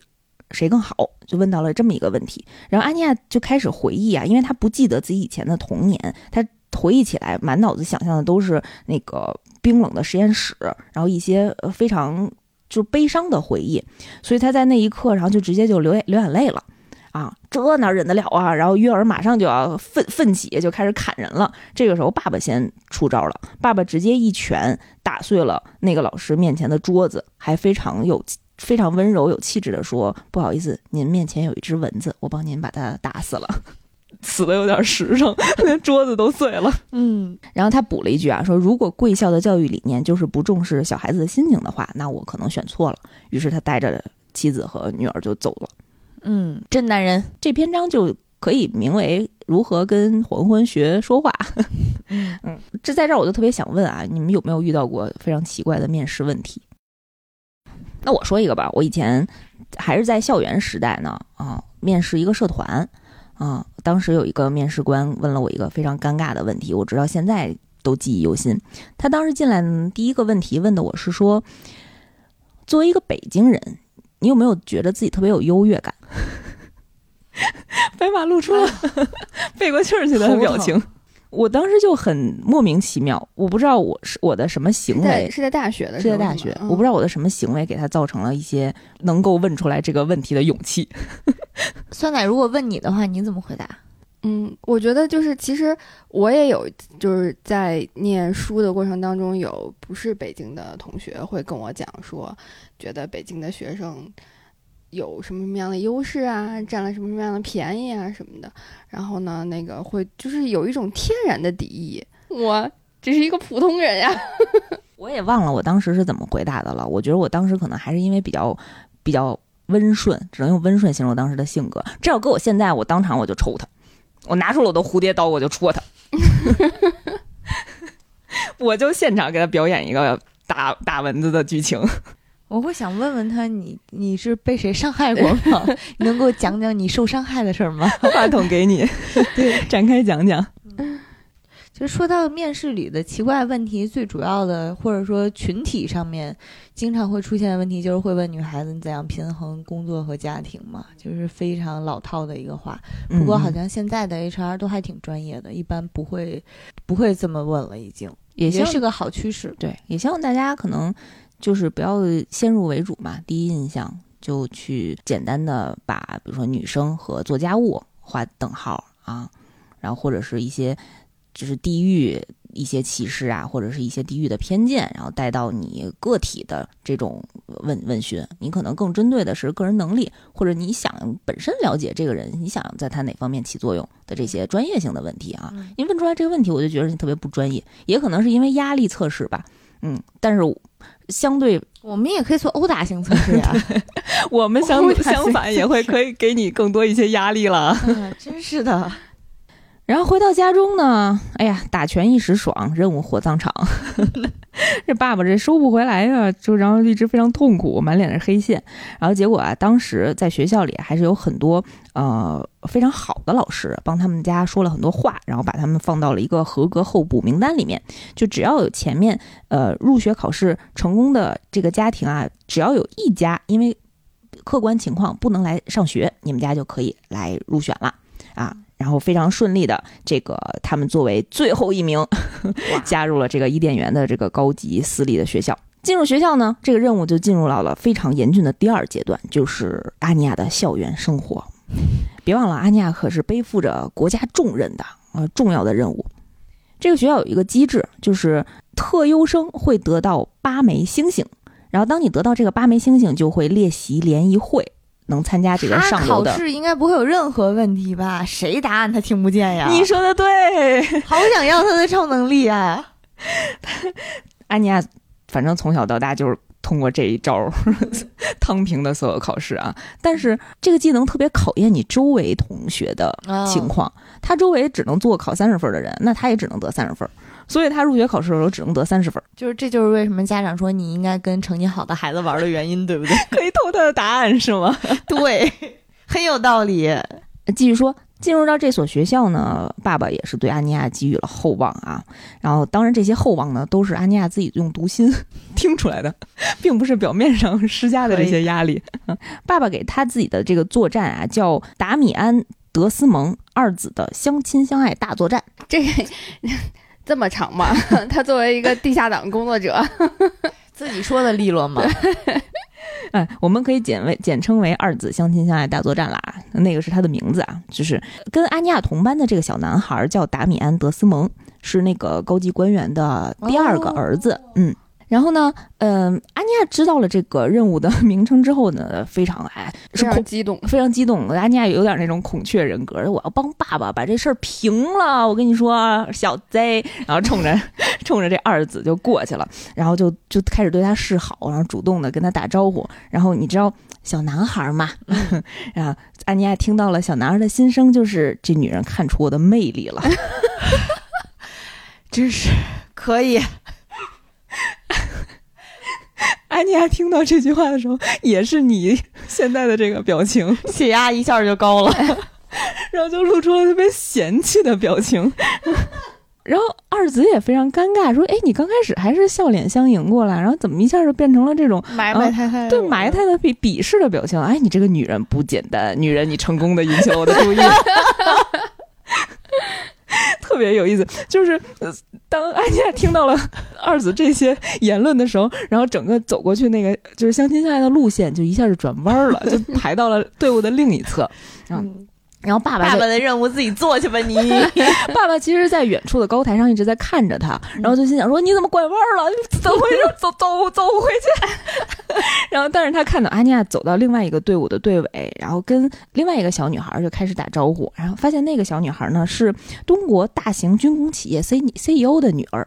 谁更好？就问到了这么一个问题，然后安妮亚就开始回忆啊，因为她不记得自己以前的童年，她回忆起来，满脑子想象的都是那个冰冷的实验室，然后一些非常就悲伤的回忆，所以他在那一刻，然后就直接就流眼流眼泪了。啊，这哪忍得了啊！然后约尔马上就要奋奋起，就开始砍人了。这个时候，爸爸先出招了，爸爸直接一拳打碎了那个老师面前的桌子，还非常有非常温柔有气质的说：“不好意思，您面前有一只蚊子，我帮您把它打死了。”死的有点实诚，连桌子都碎了。嗯，然后他补了一句啊，说：“如果贵校的教育理念就是不重视小孩子的心情的话，那我可能选错了。”于是他带着妻子和女儿就走了。嗯，真男人。这篇章就可以名为“如何跟黄昏学说话”。嗯嗯，这在这儿我就特别想问啊，你们有没有遇到过非常奇怪的面试问题？那我说一个吧，我以前还是在校园时代呢啊，面试一个社团啊，当时有一个面试官问了我一个非常尴尬的问题，我直到现在都记忆犹新。他当时进来第一个问题问的我是说，作为一个北京人。你有没有觉得自己特别有优越感？白马露出了 背过气儿去的表情。我当时就很莫名其妙，我不知道我是我的什么行为是在大学的，是在大学，我不知道我的什么行为给他造成了一些能够问出来这个问题的勇气。酸奶，如果问你的话，你怎么回答？嗯，我觉得就是其实我也有就是在念书的过程当中，有不是北京的同学会跟我讲说，觉得北京的学生有什么什么样的优势啊，占了什么什么样的便宜啊什么的，然后呢，那个会就是有一种天然的敌意，我只是一个普通人呀，我也忘了我当时是怎么回答的了。我觉得我当时可能还是因为比较比较温顺，只能用温顺形容当时的性格。这要搁我现在，我当场我就抽他。我拿出了我的蝴蝶刀，我就戳他，我就现场给他表演一个打打蚊子的剧情。我会想问问他，你你是被谁伤害过吗？你能给我讲讲你受伤害的事儿吗？话筒给你，对，展开讲讲。嗯就说到面试里的奇怪问题，最主要的或者说群体上面经常会出现的问题，就是会问女孩子你怎样平衡工作和家庭嘛，就是非常老套的一个话。不过好像现在的 HR 都还挺专业的，一般不会不会这么问了，已经也是个好趋势。对，也希望大家可能就是不要先入为主嘛，第一印象就去简单的把比如说女生和做家务划等号啊，然后或者是一些。就是地域一些歧视啊，或者是一些地域的偏见，然后带到你个体的这种问问询，你可能更针对的是个人能力，或者你想本身了解这个人，你想在他哪方面起作用的这些专业性的问题啊。你问出来这个问题，我就觉得你特别不专业，也可能是因为压力测试吧。嗯，但是相对我们也可以做殴打性测试呀，我们相相反也会可以给你更多一些压力了。真是的。然后回到家中呢，哎呀，打拳一时爽，任务火葬场。这爸爸这收不回来呀，就然后一直非常痛苦，满脸是黑线。然后结果啊，当时在学校里还是有很多呃非常好的老师帮他们家说了很多话，然后把他们放到了一个合格候补名单里面。就只要有前面呃入学考试成功的这个家庭啊，只要有一家因为客观情况不能来上学，你们家就可以来入选了啊。然后非常顺利的，这个他们作为最后一名 加入了这个伊甸园的这个高级私立的学校。进入学校呢，这个任务就进入到了非常严峻的第二阶段，就是阿尼亚的校园生活。别忘了，阿尼亚可是背负着国家重任的呃重要的任务。这个学校有一个机制，就是特优生会得到八枚星星，然后当你得到这个八枚星星，就会列席联谊会。能参加这个上考试应该不会有任何问题吧？谁答案他听不见呀？你说的对，好想要他的超能力啊！安妮亚，反正从小到大就是通过这一招趟 平的所有考试啊。但是这个技能特别考验你周围同学的情况，他周围只能做考三十分的人，那他也只能得三十分。所以他入学考试的时候只能得三十分，就是这就是为什么家长说你应该跟成绩好的孩子玩的原因，对不对？可以偷他的答案是吗？对，很有道理。继续说，进入到这所学校呢，爸爸也是对安尼亚给予了厚望啊。然后，当然这些厚望呢，都是安尼亚自己用读心听出来的，并不是表面上施加的这些压力。爸爸给他自己的这个作战啊，叫达米安·德斯蒙·二子的相亲相爱大作战。这个这么长吗？他作为一个地下党工作者，自己说的利落吗。哎，我们可以简为简称为二子相亲相爱大作战啦，那个是他的名字啊，就是跟阿尼亚同班的这个小男孩叫达米安·德斯蒙，是那个高级官员的第二个儿子，嗯。然后呢，嗯，安尼亚知道了这个任务的 名称之后呢，非常哎，是非恐常激动。非常激动。安尼亚有点那种孔雀人格，我要帮爸爸把这事儿平了。我跟你说，小 Z，，然后冲着 冲着这二子就过去了，然后就就开始对他示好，然后主动的跟他打招呼。然后你知道小男孩嘛，然后安尼亚听到了小男孩的心声，就是这女人看出我的魅力了。真是可以。安妮亚听到这句话的时候，也是你现在的这个表情，血压一下就高了。然后就露出了特别嫌弃的表情。然后二子也非常尴尬，说：“哎，你刚开始还是笑脸相迎过来，然后怎么一下就变成了这种埋埋汰汰，对埋汰的鄙鄙视的表情？哎，你这个女人不简单，女人你成功的引起了我的注意。”特别有意思，就是呃当安妮亚听到了 二子这些言论的时候，然后整个走过去那个就是相亲相爱的路线，就一下就转弯了，就 排到了队伍的另一侧。嗯然后爸爸爸爸的任务自己做去吧，你。爸爸其实，在远处的高台上一直在看着他，然后就心想说：“你怎么拐弯了？怎么回事？走走走回去。”然后，但是他看到阿尼亚走到另外一个队伍的队尾，然后跟另外一个小女孩就开始打招呼，然后发现那个小女孩呢是中国大型军工企业 C CEO 的女儿，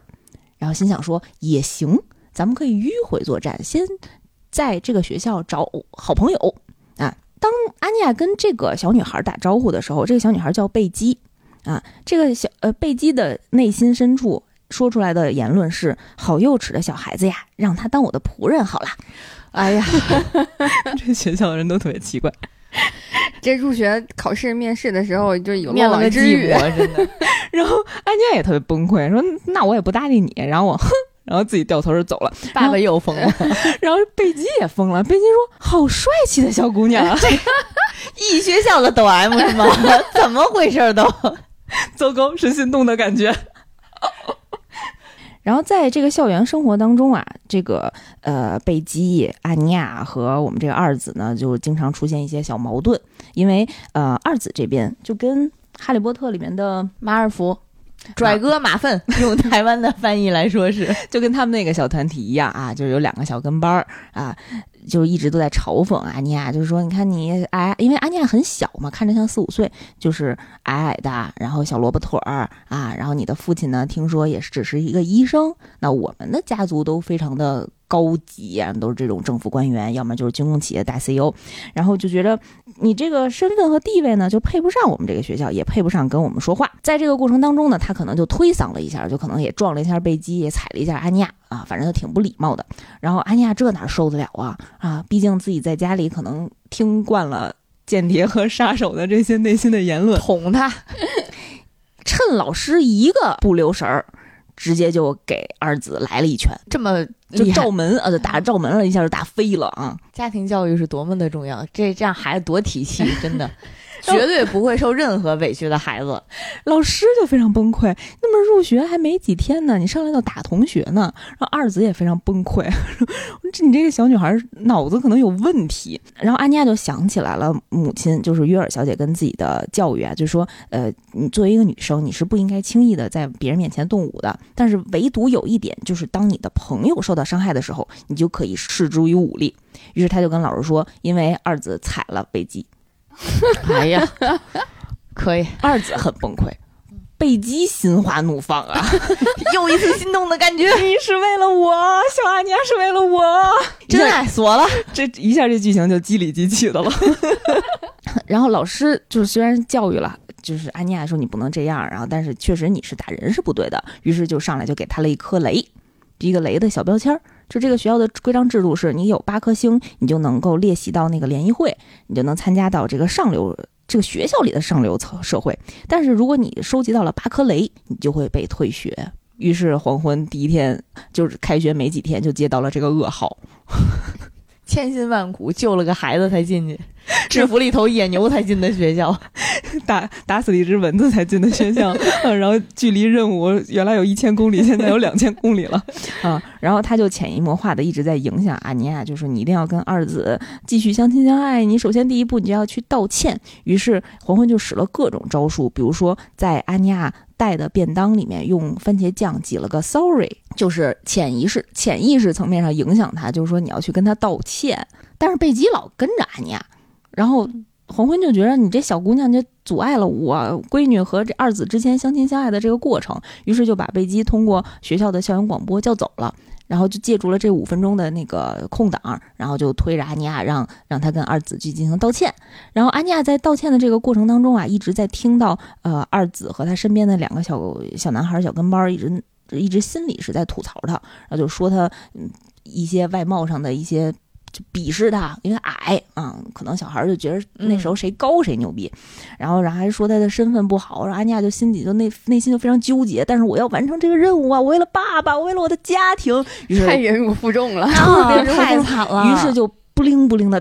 然后心想说：“也行，咱们可以迂回作战，先在这个学校找好朋友啊。”当安妮亚跟这个小女孩打招呼的时候，这个小女孩叫贝基，啊，这个小呃贝基的内心深处说出来的言论是：好幼稚的小孩子呀，让他当我的仆人好了。哎呀，这学校的人都特别奇怪。这入学考试面试的时候就有面了个之语，真的。然后安妮亚也特别崩溃，说：“那我也不搭理你。”然后我哼，然后自己掉头就走了。爸爸又疯了，然后贝基也疯了，贝基说：“好帅气的小姑娘 啊！”一学校的抖 M 是吗？怎么回事都？糟糕，是心动的感觉。然后在这个校园生活当中啊，这个呃贝基、安尼亚和我们这个二子呢，就经常出现一些小矛盾，因为呃二子这边就跟《哈利波特》里面的马尔福。拽哥马粪，用台湾的翻译来说是，就跟他们那个小团体一样啊，就是有两个小跟班儿啊，就一直都在嘲讽阿尼亚，就是说你看你矮，因为阿尼亚很小嘛，看着像四五岁，就是矮矮的，然后小萝卜腿儿啊，然后你的父亲呢，听说也是只是一个医生，那我们的家族都非常的高级啊，都是这种政府官员，要么就是军工企业大 CEO，然后就觉得你这个身份和地位呢，就配不上我们这个学校，也配不上跟我们说话。在这个过程当中呢，他可能就推搡了一下，就可能也撞了一下贝基，也踩了一下安尼亚啊，反正就挺不礼貌的。然后安尼亚这哪受得了啊啊！毕竟自己在家里可能听惯了间谍和杀手的这些内心的言论，捅他。趁老师一个不留神儿，直接就给二子来了一拳，这么就照门啊，就打照门了一下就打飞了啊！家庭教育是多么的重要，这这样孩子多体气，真的，绝对不会受任何委屈的孩子。老师就非常崩溃。那么入学还没几天呢，你上来就打同学呢，然后二子也非常崩溃，这你这个小女孩脑子可能有问题。然后安妮亚就想起来了，母亲就是约尔小姐跟自己的教育啊，就说，呃，你作为一个女生，你是不应该轻易的在别人面前动武的。但是唯独有一点，就是当你的朋友受到伤害的时候，你就可以示诸于武力。于是他就跟老师说，因为二子踩了贝基，哎呀，可以，二子很崩溃。贝基心花怒放啊！又一次心动的感觉，你是为了我，小阿尼亚是为了我，真爱锁了。这一下这剧情就机里机气的了。然后老师就是虽然教育了，就是安尼亚说你不能这样，然后但是确实你是打人是不对的，于是就上来就给他了一颗雷，一个雷的小标签儿。就这个学校的规章制度是，你有八颗星，你就能够列席到那个联谊会，你就能参加到这个上流这个学校里的上流层社会。但是如果你收集到了八颗雷，你就会被退学。于是黄昏第一天，就是开学没几天，就接到了这个噩耗。千辛万苦救了个孩子才进去，制服了一头野牛才进的学校。打打死了一只蚊子才进的学校，嗯，然后距离任务原来有一千公里，现在有两千公里了，啊，然后他就潜移默化的一直在影响阿尼亚，就是你一定要跟二子继续相亲相爱，你首先第一步你就要去道歉。于是黄昏就使了各种招数，比如说在阿尼亚带的便当里面用番茄酱挤了个 sorry，就是潜意识潜意识层面上影响他，就是说你要去跟他道歉。但是贝基老跟着阿尼亚，然后。黄昏就觉得你这小姑娘就阻碍了我闺女和这二子之间相亲相爱的这个过程，于是就把贝基通过学校的校园广播叫走了，然后就借助了这五分钟的那个空档，然后就推着阿尼亚让让他跟二子去进行道歉。然后阿尼亚在道歉的这个过程当中啊，一直在听到呃二子和他身边的两个小小男孩小跟班一直一直心里是在吐槽他，然后就说他一些外貌上的一些。就鄙视他，因为矮啊，可能小孩就觉得那时候谁高谁牛逼，然后然后还说他的身份不好，然后安妮亚就心里就内内心就非常纠结。但是我要完成这个任务啊，我为了爸爸，我为了我的家庭，太忍辱负重了，啊 太惨了。于是就不灵不灵的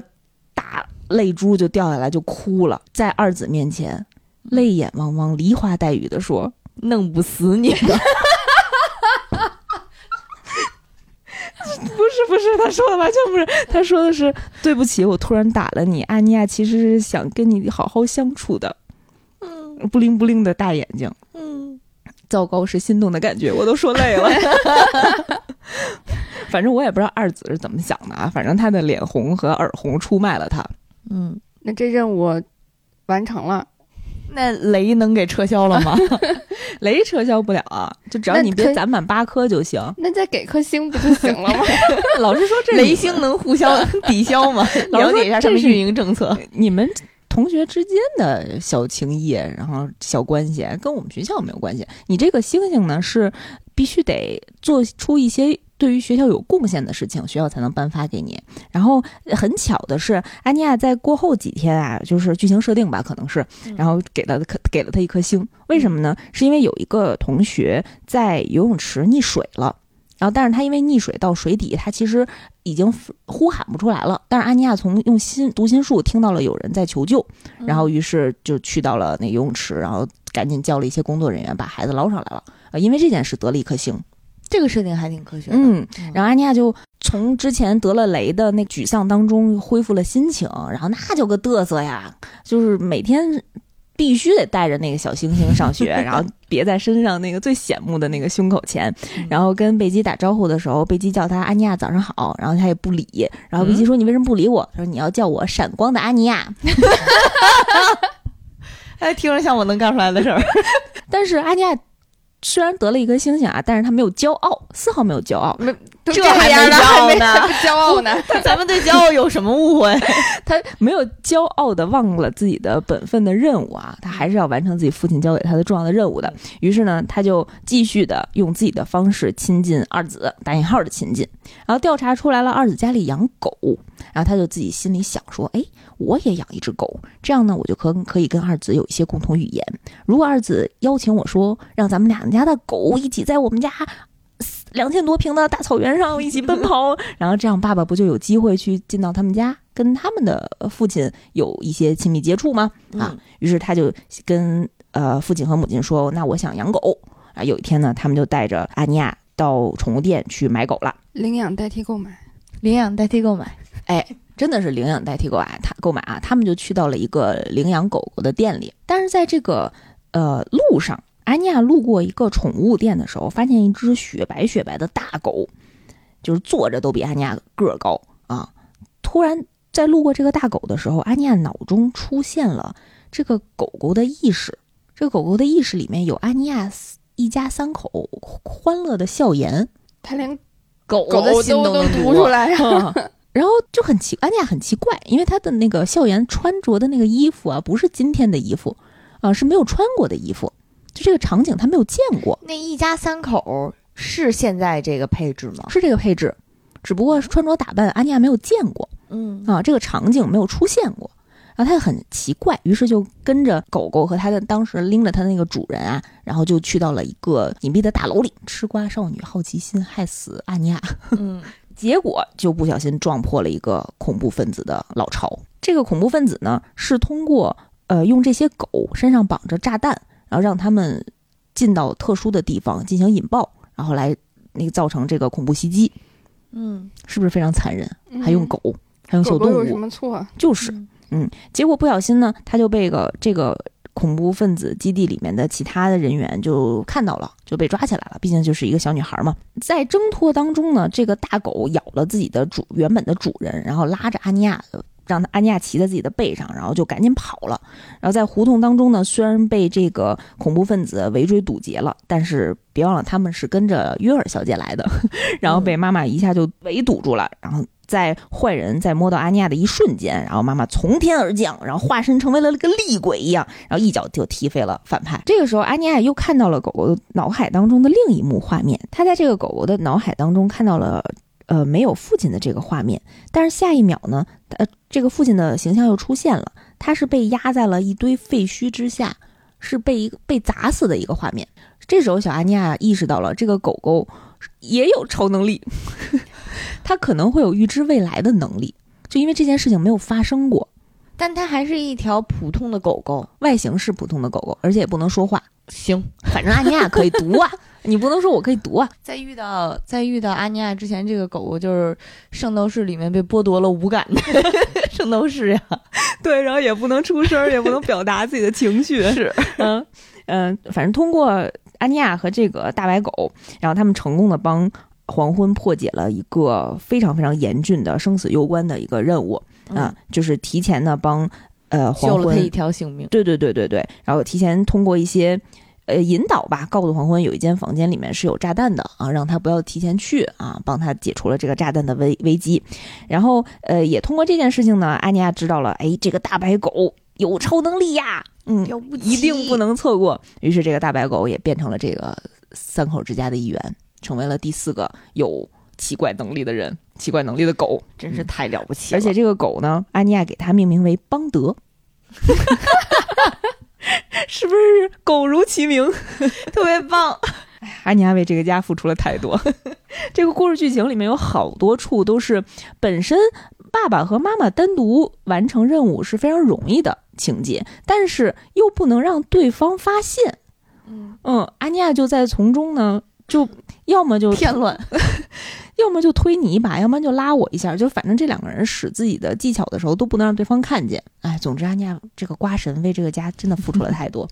大泪珠就掉下来，就哭了，在二子面前泪眼汪汪、梨花带雨的说：“弄不死你 的。”不 是不是，他说的完全不是，他说的是对不起，我突然打了你。阿尼亚其实是想跟你好好相处的。嗯，不灵不灵的大眼睛。嗯，糟糕，是心动的感觉，我都说累了。反正我也不知道二子是怎么想的啊，反正他的脸红和耳红出卖了他。嗯，那这任务完成了。那雷能给撤销了吗？雷撤销不了啊，就只要你别攒满八颗就行。那再给颗星不就行了吗？老师说这雷星能互相 抵消吗？了解一下他们运营政策。你们同学之间的小情谊，然后小关系，跟我们学校没有关系。你这个星星呢，是必须得做出一些。对于学校有贡献的事情，学校才能颁发给你。然后很巧的是，安妮亚在过后几天啊，就是剧情设定吧，可能是，然后给了给了他一颗星。为什么呢？是因为有一个同学在游泳池溺水了，然后但是他因为溺水到水底，他其实已经呼喊不出来了。但是安妮亚从用心读心术听到了有人在求救，然后于是就去到了那游泳池，然后赶紧叫了一些工作人员把孩子捞上来了。呃，因为这件事得了一颗星。这个设定还挺科学的，嗯，然后安妮亚就从之前得了雷的那沮丧当中恢复了心情，然后那就个嘚瑟呀，就是每天必须得带着那个小星星上学，然后别在身上那个最显目的那个胸口前，然后跟贝基打招呼的时候，贝基叫他安妮亚早上好，然后他也不理，然后贝基说你为什么不理我？他说你要叫我闪光的安妮亚，哎，听着像我能干出来的事儿，但是安妮亚。虽然得了一颗星星啊，但是他没有骄傲，丝毫没有骄傲。这还没骄傲呢？骄傲呢？咱们对骄傲有什么误会？他没有骄傲的忘了自己的本分的任务啊，他还是要完成自己父亲交给他的重要的任务的。于是呢，他就继续的用自己的方式亲近二子，打引号的亲近。然后调查出来了，二子家里养狗，然后他就自己心里想说：“哎。”我也养一只狗，这样呢，我就可可以跟二子有一些共同语言。如果二子邀请我说，让咱们两家的狗一起在我们家两千多平的大草原上一起奔跑，然后这样爸爸不就有机会去进到他们家，跟他们的父亲有一些亲密接触吗？啊，于是他就跟呃父亲和母亲说：“那我想养狗。”啊，有一天呢，他们就带着阿尼亚到宠物店去买狗了。领养代替购买，领养代替购买，哎。真的是领养代替购买，他购买啊，他们就去到了一个领养狗狗的店里。但是在这个呃路上，安妮亚路过一个宠物店的时候，发现一只雪白雪白的大狗，就是坐着都比安妮亚个儿高啊。突然在路过这个大狗的时候，安妮亚脑中出现了这个狗狗的意识，这个狗狗的意识里面有安妮亚一家三口欢乐的笑颜，他连狗狗的心都能读出来啊。然后就很奇，安妮亚很奇怪，因为她的那个笑颜穿着的那个衣服啊，不是今天的衣服，啊，是没有穿过的衣服，就这个场景他没有见过。那一家三口是现在这个配置吗？是这个配置，只不过是穿着打扮，安妮亚没有见过，嗯啊，这个场景没有出现过，然后他很奇怪，于是就跟着狗狗和他的当时拎着他的那个主人啊，然后就去到了一个隐蔽的大楼里。吃瓜少女好奇心害死阿尼亚，嗯。结果就不小心撞破了一个恐怖分子的老巢，这个恐怖分子呢是通过呃用这些狗身上绑着炸弹，然后让他们进到特殊的地方进行引爆，然后来那个造成这个恐怖袭击，嗯，是不是非常残忍？还用狗，还嗯用小动狗狗有什物，么错？就是。嗯结果不小心呢，他就被个这个恐怖分子基地里面的其他的人员就看到了，就被抓起来了。毕竟就是一个小女孩嘛。在挣脱当中呢，这个大狗咬了自己的主原本的主人，然后拉着阿尼亚。让他阿尼亚骑在自己的背上，然后就赶紧跑了。然后在胡同当中呢，虽然被这个恐怖分子围追堵截了，但是别忘了他们是跟着约尔小姐来的，然后被妈妈一下就围堵住了。然后在坏人在摸到阿尼亚的一瞬间，然后妈妈从天而降，然后化身成为了个厉鬼一样，然后一脚就踢飞了反派。这个时候，阿尼亚又看到了狗狗脑海当中的另一幕画面，他在这个狗狗的脑海当中看到了。呃，没有父亲的这个画面，但是下一秒呢，呃，这个父亲的形象又出现了，他是被压在了一堆废墟之下，是被一个被砸死的一个画面。这时候，小阿尼亚意识到了这个狗狗也有超能力，它可能会有预知未来的能力，就因为这件事情没有发生过。但它还是一条普通的狗狗。外形是普通的狗狗，而且也不能说话。行，反正阿尼亚可以读啊，你不能说我可以读啊。在遇到在遇到阿尼亚之前，这个狗狗就是圣斗士里面被剥夺了五感的 圣斗士呀。对，然后也不能出声，也不能表达自己的情绪。是，嗯嗯，反正通过阿尼亚和这个大白狗，然后他们成功的帮黄昏破解了一个非常非常严峻的生死攸关的一个任务啊，就是提前呢帮呃黄昏救了他一条性命。对对对对对，然后提前通过一些呃引导吧，告诉黄昏有一间房间里面是有炸弹的啊，让他不要提前去啊，帮他解除了这个炸弹的危危机。然后呃，也通过这件事情呢，阿尼亚知道了，哎，这个大白狗有超能力呀，嗯，了不一定不能错过。于是这个大白狗也变成了这个三口之家的一员，成为了第四个有奇怪能力的人，奇怪能力的狗。真是太了不起了。而且这个狗呢，阿尼亚给它命名为邦德，是不是狗如其名？特别棒。阿尼亚为这个家付出了太多。这个故事剧情里面有好多处都是本身爸爸和妈妈单独完成任务是非常容易的情节，但是又不能让对方发现。嗯，嗯，阿尼亚就在从中呢，就要么就 添乱。要么就推你一把，要么就拉我一下，就反正这两个人使自己的技巧的时候都不能让对方看见。哎，总之阿尼亚这个瓜神为这个家真的付出了太多。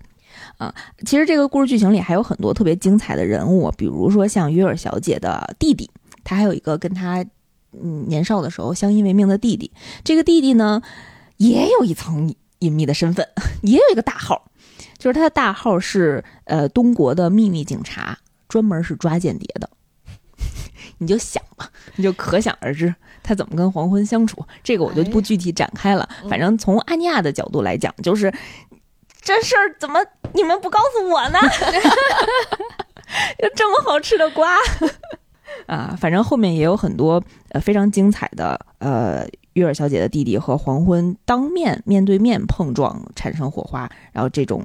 啊，其实这个故事剧情里还有很多特别精彩的人物，比如说像约尔小姐的弟弟，他还有一个跟他嗯年少的时候相依为命的弟弟。这个弟弟呢，也有一层隐秘的身份，也有一个大号，就是他的大号是呃东国的秘密警察，专门是抓间谍的。你就想吧，你就可想而知他怎么跟黄昏相处。这个我就不具体展开了。反正从阿尼亚的角度来讲，就是这事儿怎么你们不告诉我呢？有这么好吃的瓜啊！反正后面也有很多呃非常精彩的呃约尔小姐的弟弟和黄昏当面面对面碰撞产生火花，然后这种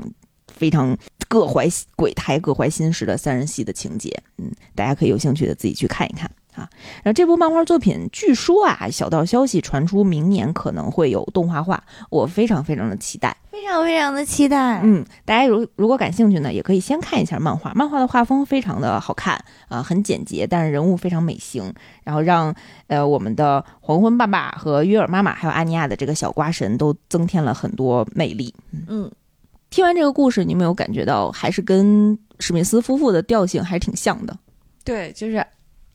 非常各怀鬼胎、各怀心事的三人戏的情节，嗯，大家可以有兴趣的自己去看一看啊。然后这部漫画作品据说啊，小道消息传出明年可能会有动画化，我非常非常的期待。非常非常的期待。嗯，大家如如果感兴趣呢，也可以先看一下漫画。漫画的画风非常的好看啊、很简洁，但是人物非常美型，然后让呃我们的黄昏爸爸和约尔妈妈还有阿尼亚的这个小瓜神都增添了很多魅力。嗯，听完这个故事，你有没有感觉到还是跟史密斯夫妇的调性还是挺像的？对，就是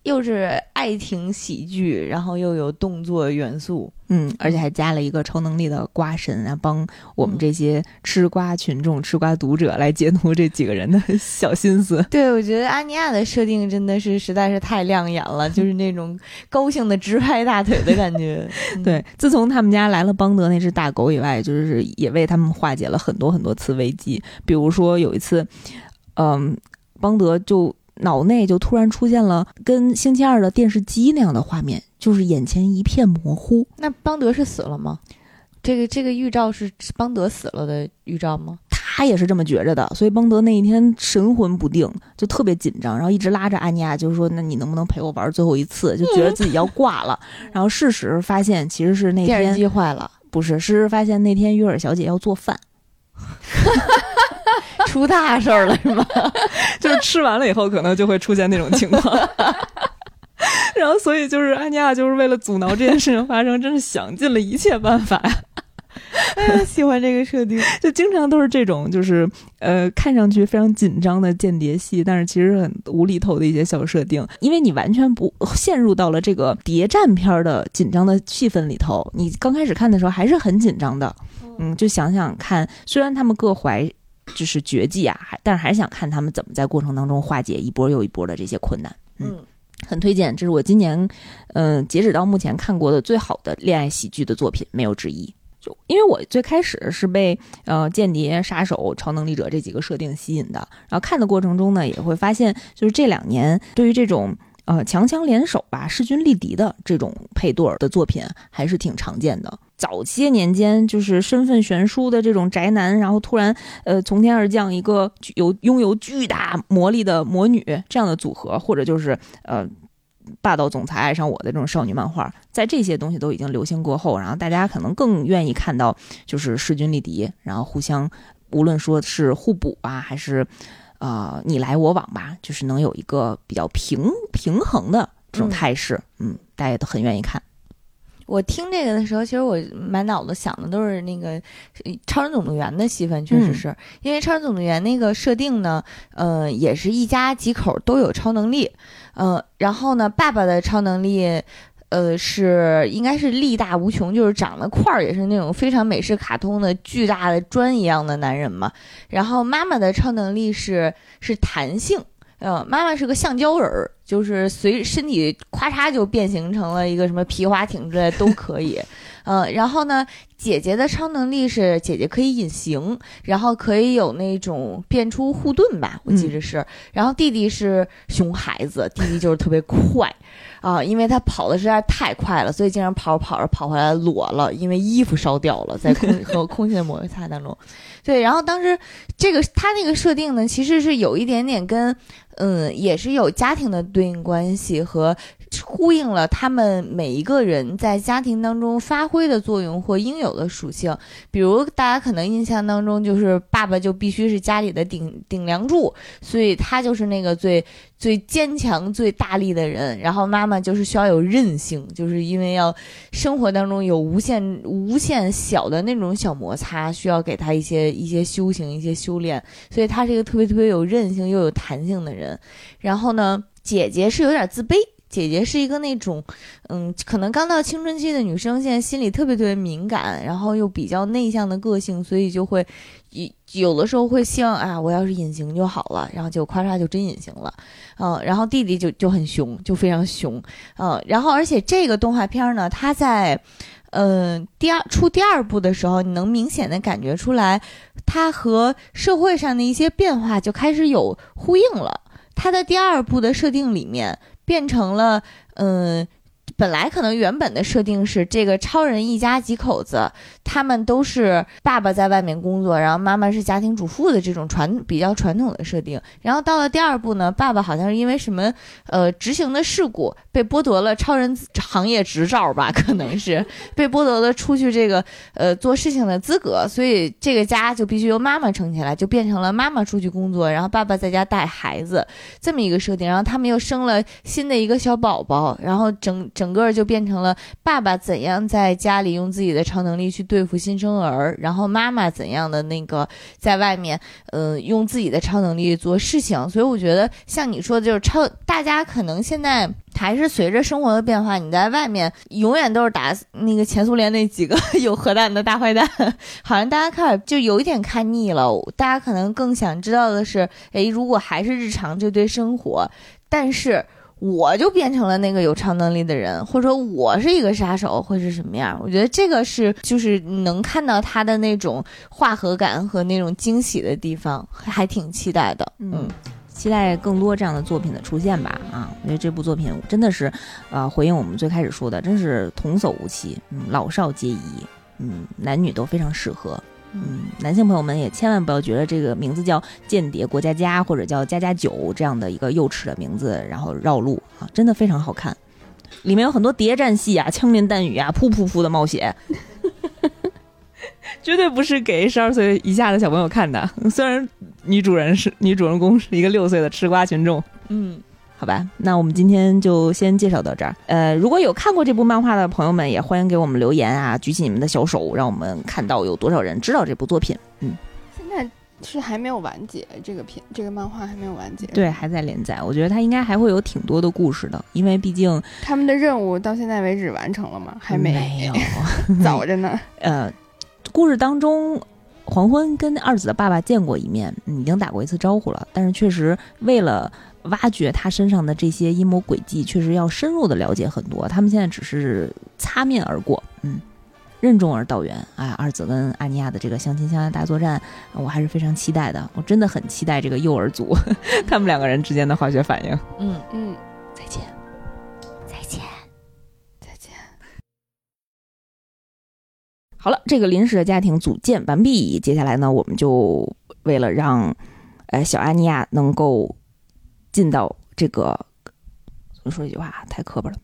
又是爱情喜剧，然后又有动作元素。嗯，而且还加了一个超能力的瓜神啊，帮我们这些吃瓜群众、吃瓜读者来解读这几个人的小心思。对，我觉得阿尼亚的设定真的是实在是太亮眼了，就是那种高兴的直拍大腿的感觉。嗯对，自从他们家来了邦德那只大狗以外，就是也为他们化解了很多很多次危机。比如说有一次，嗯，邦德就脑内就突然出现了跟星期二的电视机那样的画面，就是眼前一片模糊。那邦德是死了吗？这个这个预兆是邦德死了的预兆吗？他也是这么觉着的，所以邦德那一天神魂不定，就特别紧张，然后一直拉着安妮亚，就是说，那你能不能陪我玩最后一次？就觉得自己要挂了。然后事实发现，其实是那电视机坏了。不是，事实发现那天约尔小姐要做饭，出大事儿了是吗？就是吃完了以后可能就会出现那种情况。然后，所以就是安妮亚就是为了阻挠这件事情发生，真是想尽了一切办法呀。喜欢这个设定，就经常都是这种，就是呃，看上去非常紧张的间谍戏，但是其实很无厘头的一些小设定，因为你完全不陷入到了这个谍战片的紧张的气氛里头。你刚开始看的时候还是很紧张的，嗯，就想想看，虽然他们各怀就是绝技啊，还但是还是想看他们怎么在过程当中化解一波又一波的这些困难。嗯，很推荐，这是我今年嗯截止到目前看过的最好的恋爱喜剧的作品，没有之一。就因为我最开始是被呃间谍、杀手、超能力者这几个设定吸引的，然后看的过程中呢，也会发现，就是这两年对于这种呃强强联手吧、势均力敌的这种配对儿的作品还是挺常见的。早些年间，就是身份悬殊的这种宅男，然后突然呃从天而降一个有拥有巨大魔力的魔女这样的组合，或者就是呃。霸道总裁爱上我的这种少女漫画，在这些东西都已经流行过后，然后大家可能更愿意看到就是势均力敌，然后互相无论说是互补啊，还是呃你来我往吧，就是能有一个比较平平衡的这种态势，嗯，大家都很愿意看。我听这个的时候，其实我满脑子想的都是那个《超人总动员》的戏份，确实是。因为《超人总动员》那个设定呢，呃，也是一家几口都有超能力，呃，然后呢，爸爸的超能力，呃，是应该是力大无穷，就是长得块儿也是那种非常美式卡通的巨大的砖一样的男人嘛，然后妈妈的超能力是是弹性。嗯，妈妈是个橡胶人儿，就是随身体咔嚓就变形成了一个什么皮划艇之类都可以。嗯，然后呢，姐姐的超能力是姐姐可以隐形，然后可以有那种变出护盾吧，我记着是。然后弟弟是熊孩子，弟弟就是特别快啊，因为他跑的实在太快了，所以经常跑着跑着跑回来裸了，因为衣服烧掉了，在空 和空气的摩擦当中。对，然后当时这个他那个设定呢，其实是有一点点跟。嗯，也是有家庭的对应关系和呼应了他们每一个人在家庭当中发挥的作用或应有的属性。比如大家可能印象当中，就是爸爸就必须是家里的顶顶梁柱，所以他就是那个最最坚强、最大力的人。然后妈妈就是需要有韧性，就是因为要生活当中有无限无限小的那种小摩擦，需要给他一些一些修行、一些修炼。所以他是一个特别特别有韧性又有弹性的人。然后呢，姐姐是有点自卑。姐姐是一个那种，嗯，可能刚到青春期的女生，现在心里特别特别敏感，然后又比较内向的个性，所以就会有有的时候会希望啊，我要是隐形就好了，然后就咔嚓就真隐形了，嗯，然后弟弟就就很凶，就非常凶，嗯，然后而且这个动画片呢，它在，嗯，第二出第二部的时候，你能明显的感觉出来，它和社会上的一些变化就开始有呼应了。它的第二部的设定里面变成了，嗯。本来可能原本的设定是这个超人一家几口子，他们都是爸爸在外面工作，然后妈妈是家庭主妇的这种传比较传统的设定。然后到了第二部呢，爸爸好像是因为什么呃执行的事故被剥夺了超人行业执照吧，可能是被剥夺了出去这个呃做事情的资格，所以这个家就必须由妈妈撑起来，就变成了妈妈出去工作，然后爸爸在家带孩子这么一个设定。然后他们又生了新的一个小宝宝，然后整整。个就变成了爸爸怎样在家里用自己的超能力去对付新生儿，然后妈妈怎样的那个在外面，呃，用自己的超能力做事情。所以我觉得像你说的，就是超大家可能现在还是随着生活的变化，你在外面永远都是打那个前苏联那几个 有核弹的大坏蛋，好像大家开始就有一点看腻了。大家可能更想知道的是，诶，如果还是日常这堆生活，但是。我就变成了那个有超能力的人，或者说我是一个杀手，会是什么样？我觉得这个是就是能看到他的那种化合感和那种惊喜的地方，还挺期待的。嗯，期待更多这样的作品的出现吧。啊，我觉得这部作品真的是，呃，回应我们最开始说的，真是童叟无欺，嗯，老少皆宜，嗯，男女都非常适合。嗯，男性朋友们也千万不要觉得这个名字叫《间谍过家家》或者叫《家家酒》这样的一个幼齿的名字，然后绕路啊，真的非常好看，里面有很多谍战戏啊，枪林弹雨啊，噗噗噗的冒险。绝对不是给十二岁以下的小朋友看的。虽然女主人是女主人公是一个六岁的吃瓜群众，嗯，好吧，那我们今天就先介绍到这儿。呃，如果有看过这部漫画的朋友们，也欢迎给我们留言啊，举起你们的小手，让我们看到有多少人知道这部作品。嗯，现在是还没有完结，这个片这个漫画还没有完结。对，还在连载，我觉得它应该还会有挺多的故事的，因为毕竟他们的任务到现在为止完成了吗？还没有，早着呢。呃，故事当中，黄昏跟二子的爸爸见过一面，嗯已经打过一次招呼了，但是确实为了挖掘他身上的这些阴谋诡计，确实要深入的了解很多。他们现在只是擦面而过，嗯，任重而道远。啊，二子跟阿尼亚的这个相亲相爱大作战，我还是非常期待的。我真的很期待这个幼儿组 他们两个人之间的化学反应。嗯，嗯，再见。再见。再见。好了，这个临时的家庭组建完毕。接下来呢，我们就为了让呃小阿尼亚能够进到这个，我说一句话太磕巴了。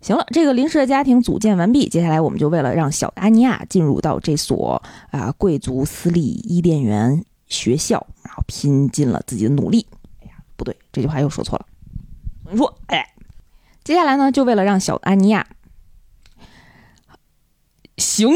行了，这个临时的家庭组建完毕。接下来，我们就为了让小阿尼亚进入到这所啊、贵族私立伊甸园学校，然后拼尽了自己的努力。哎呀，不对，这句话又说错了。你说，哎，接下来呢，就为了让小安尼亚行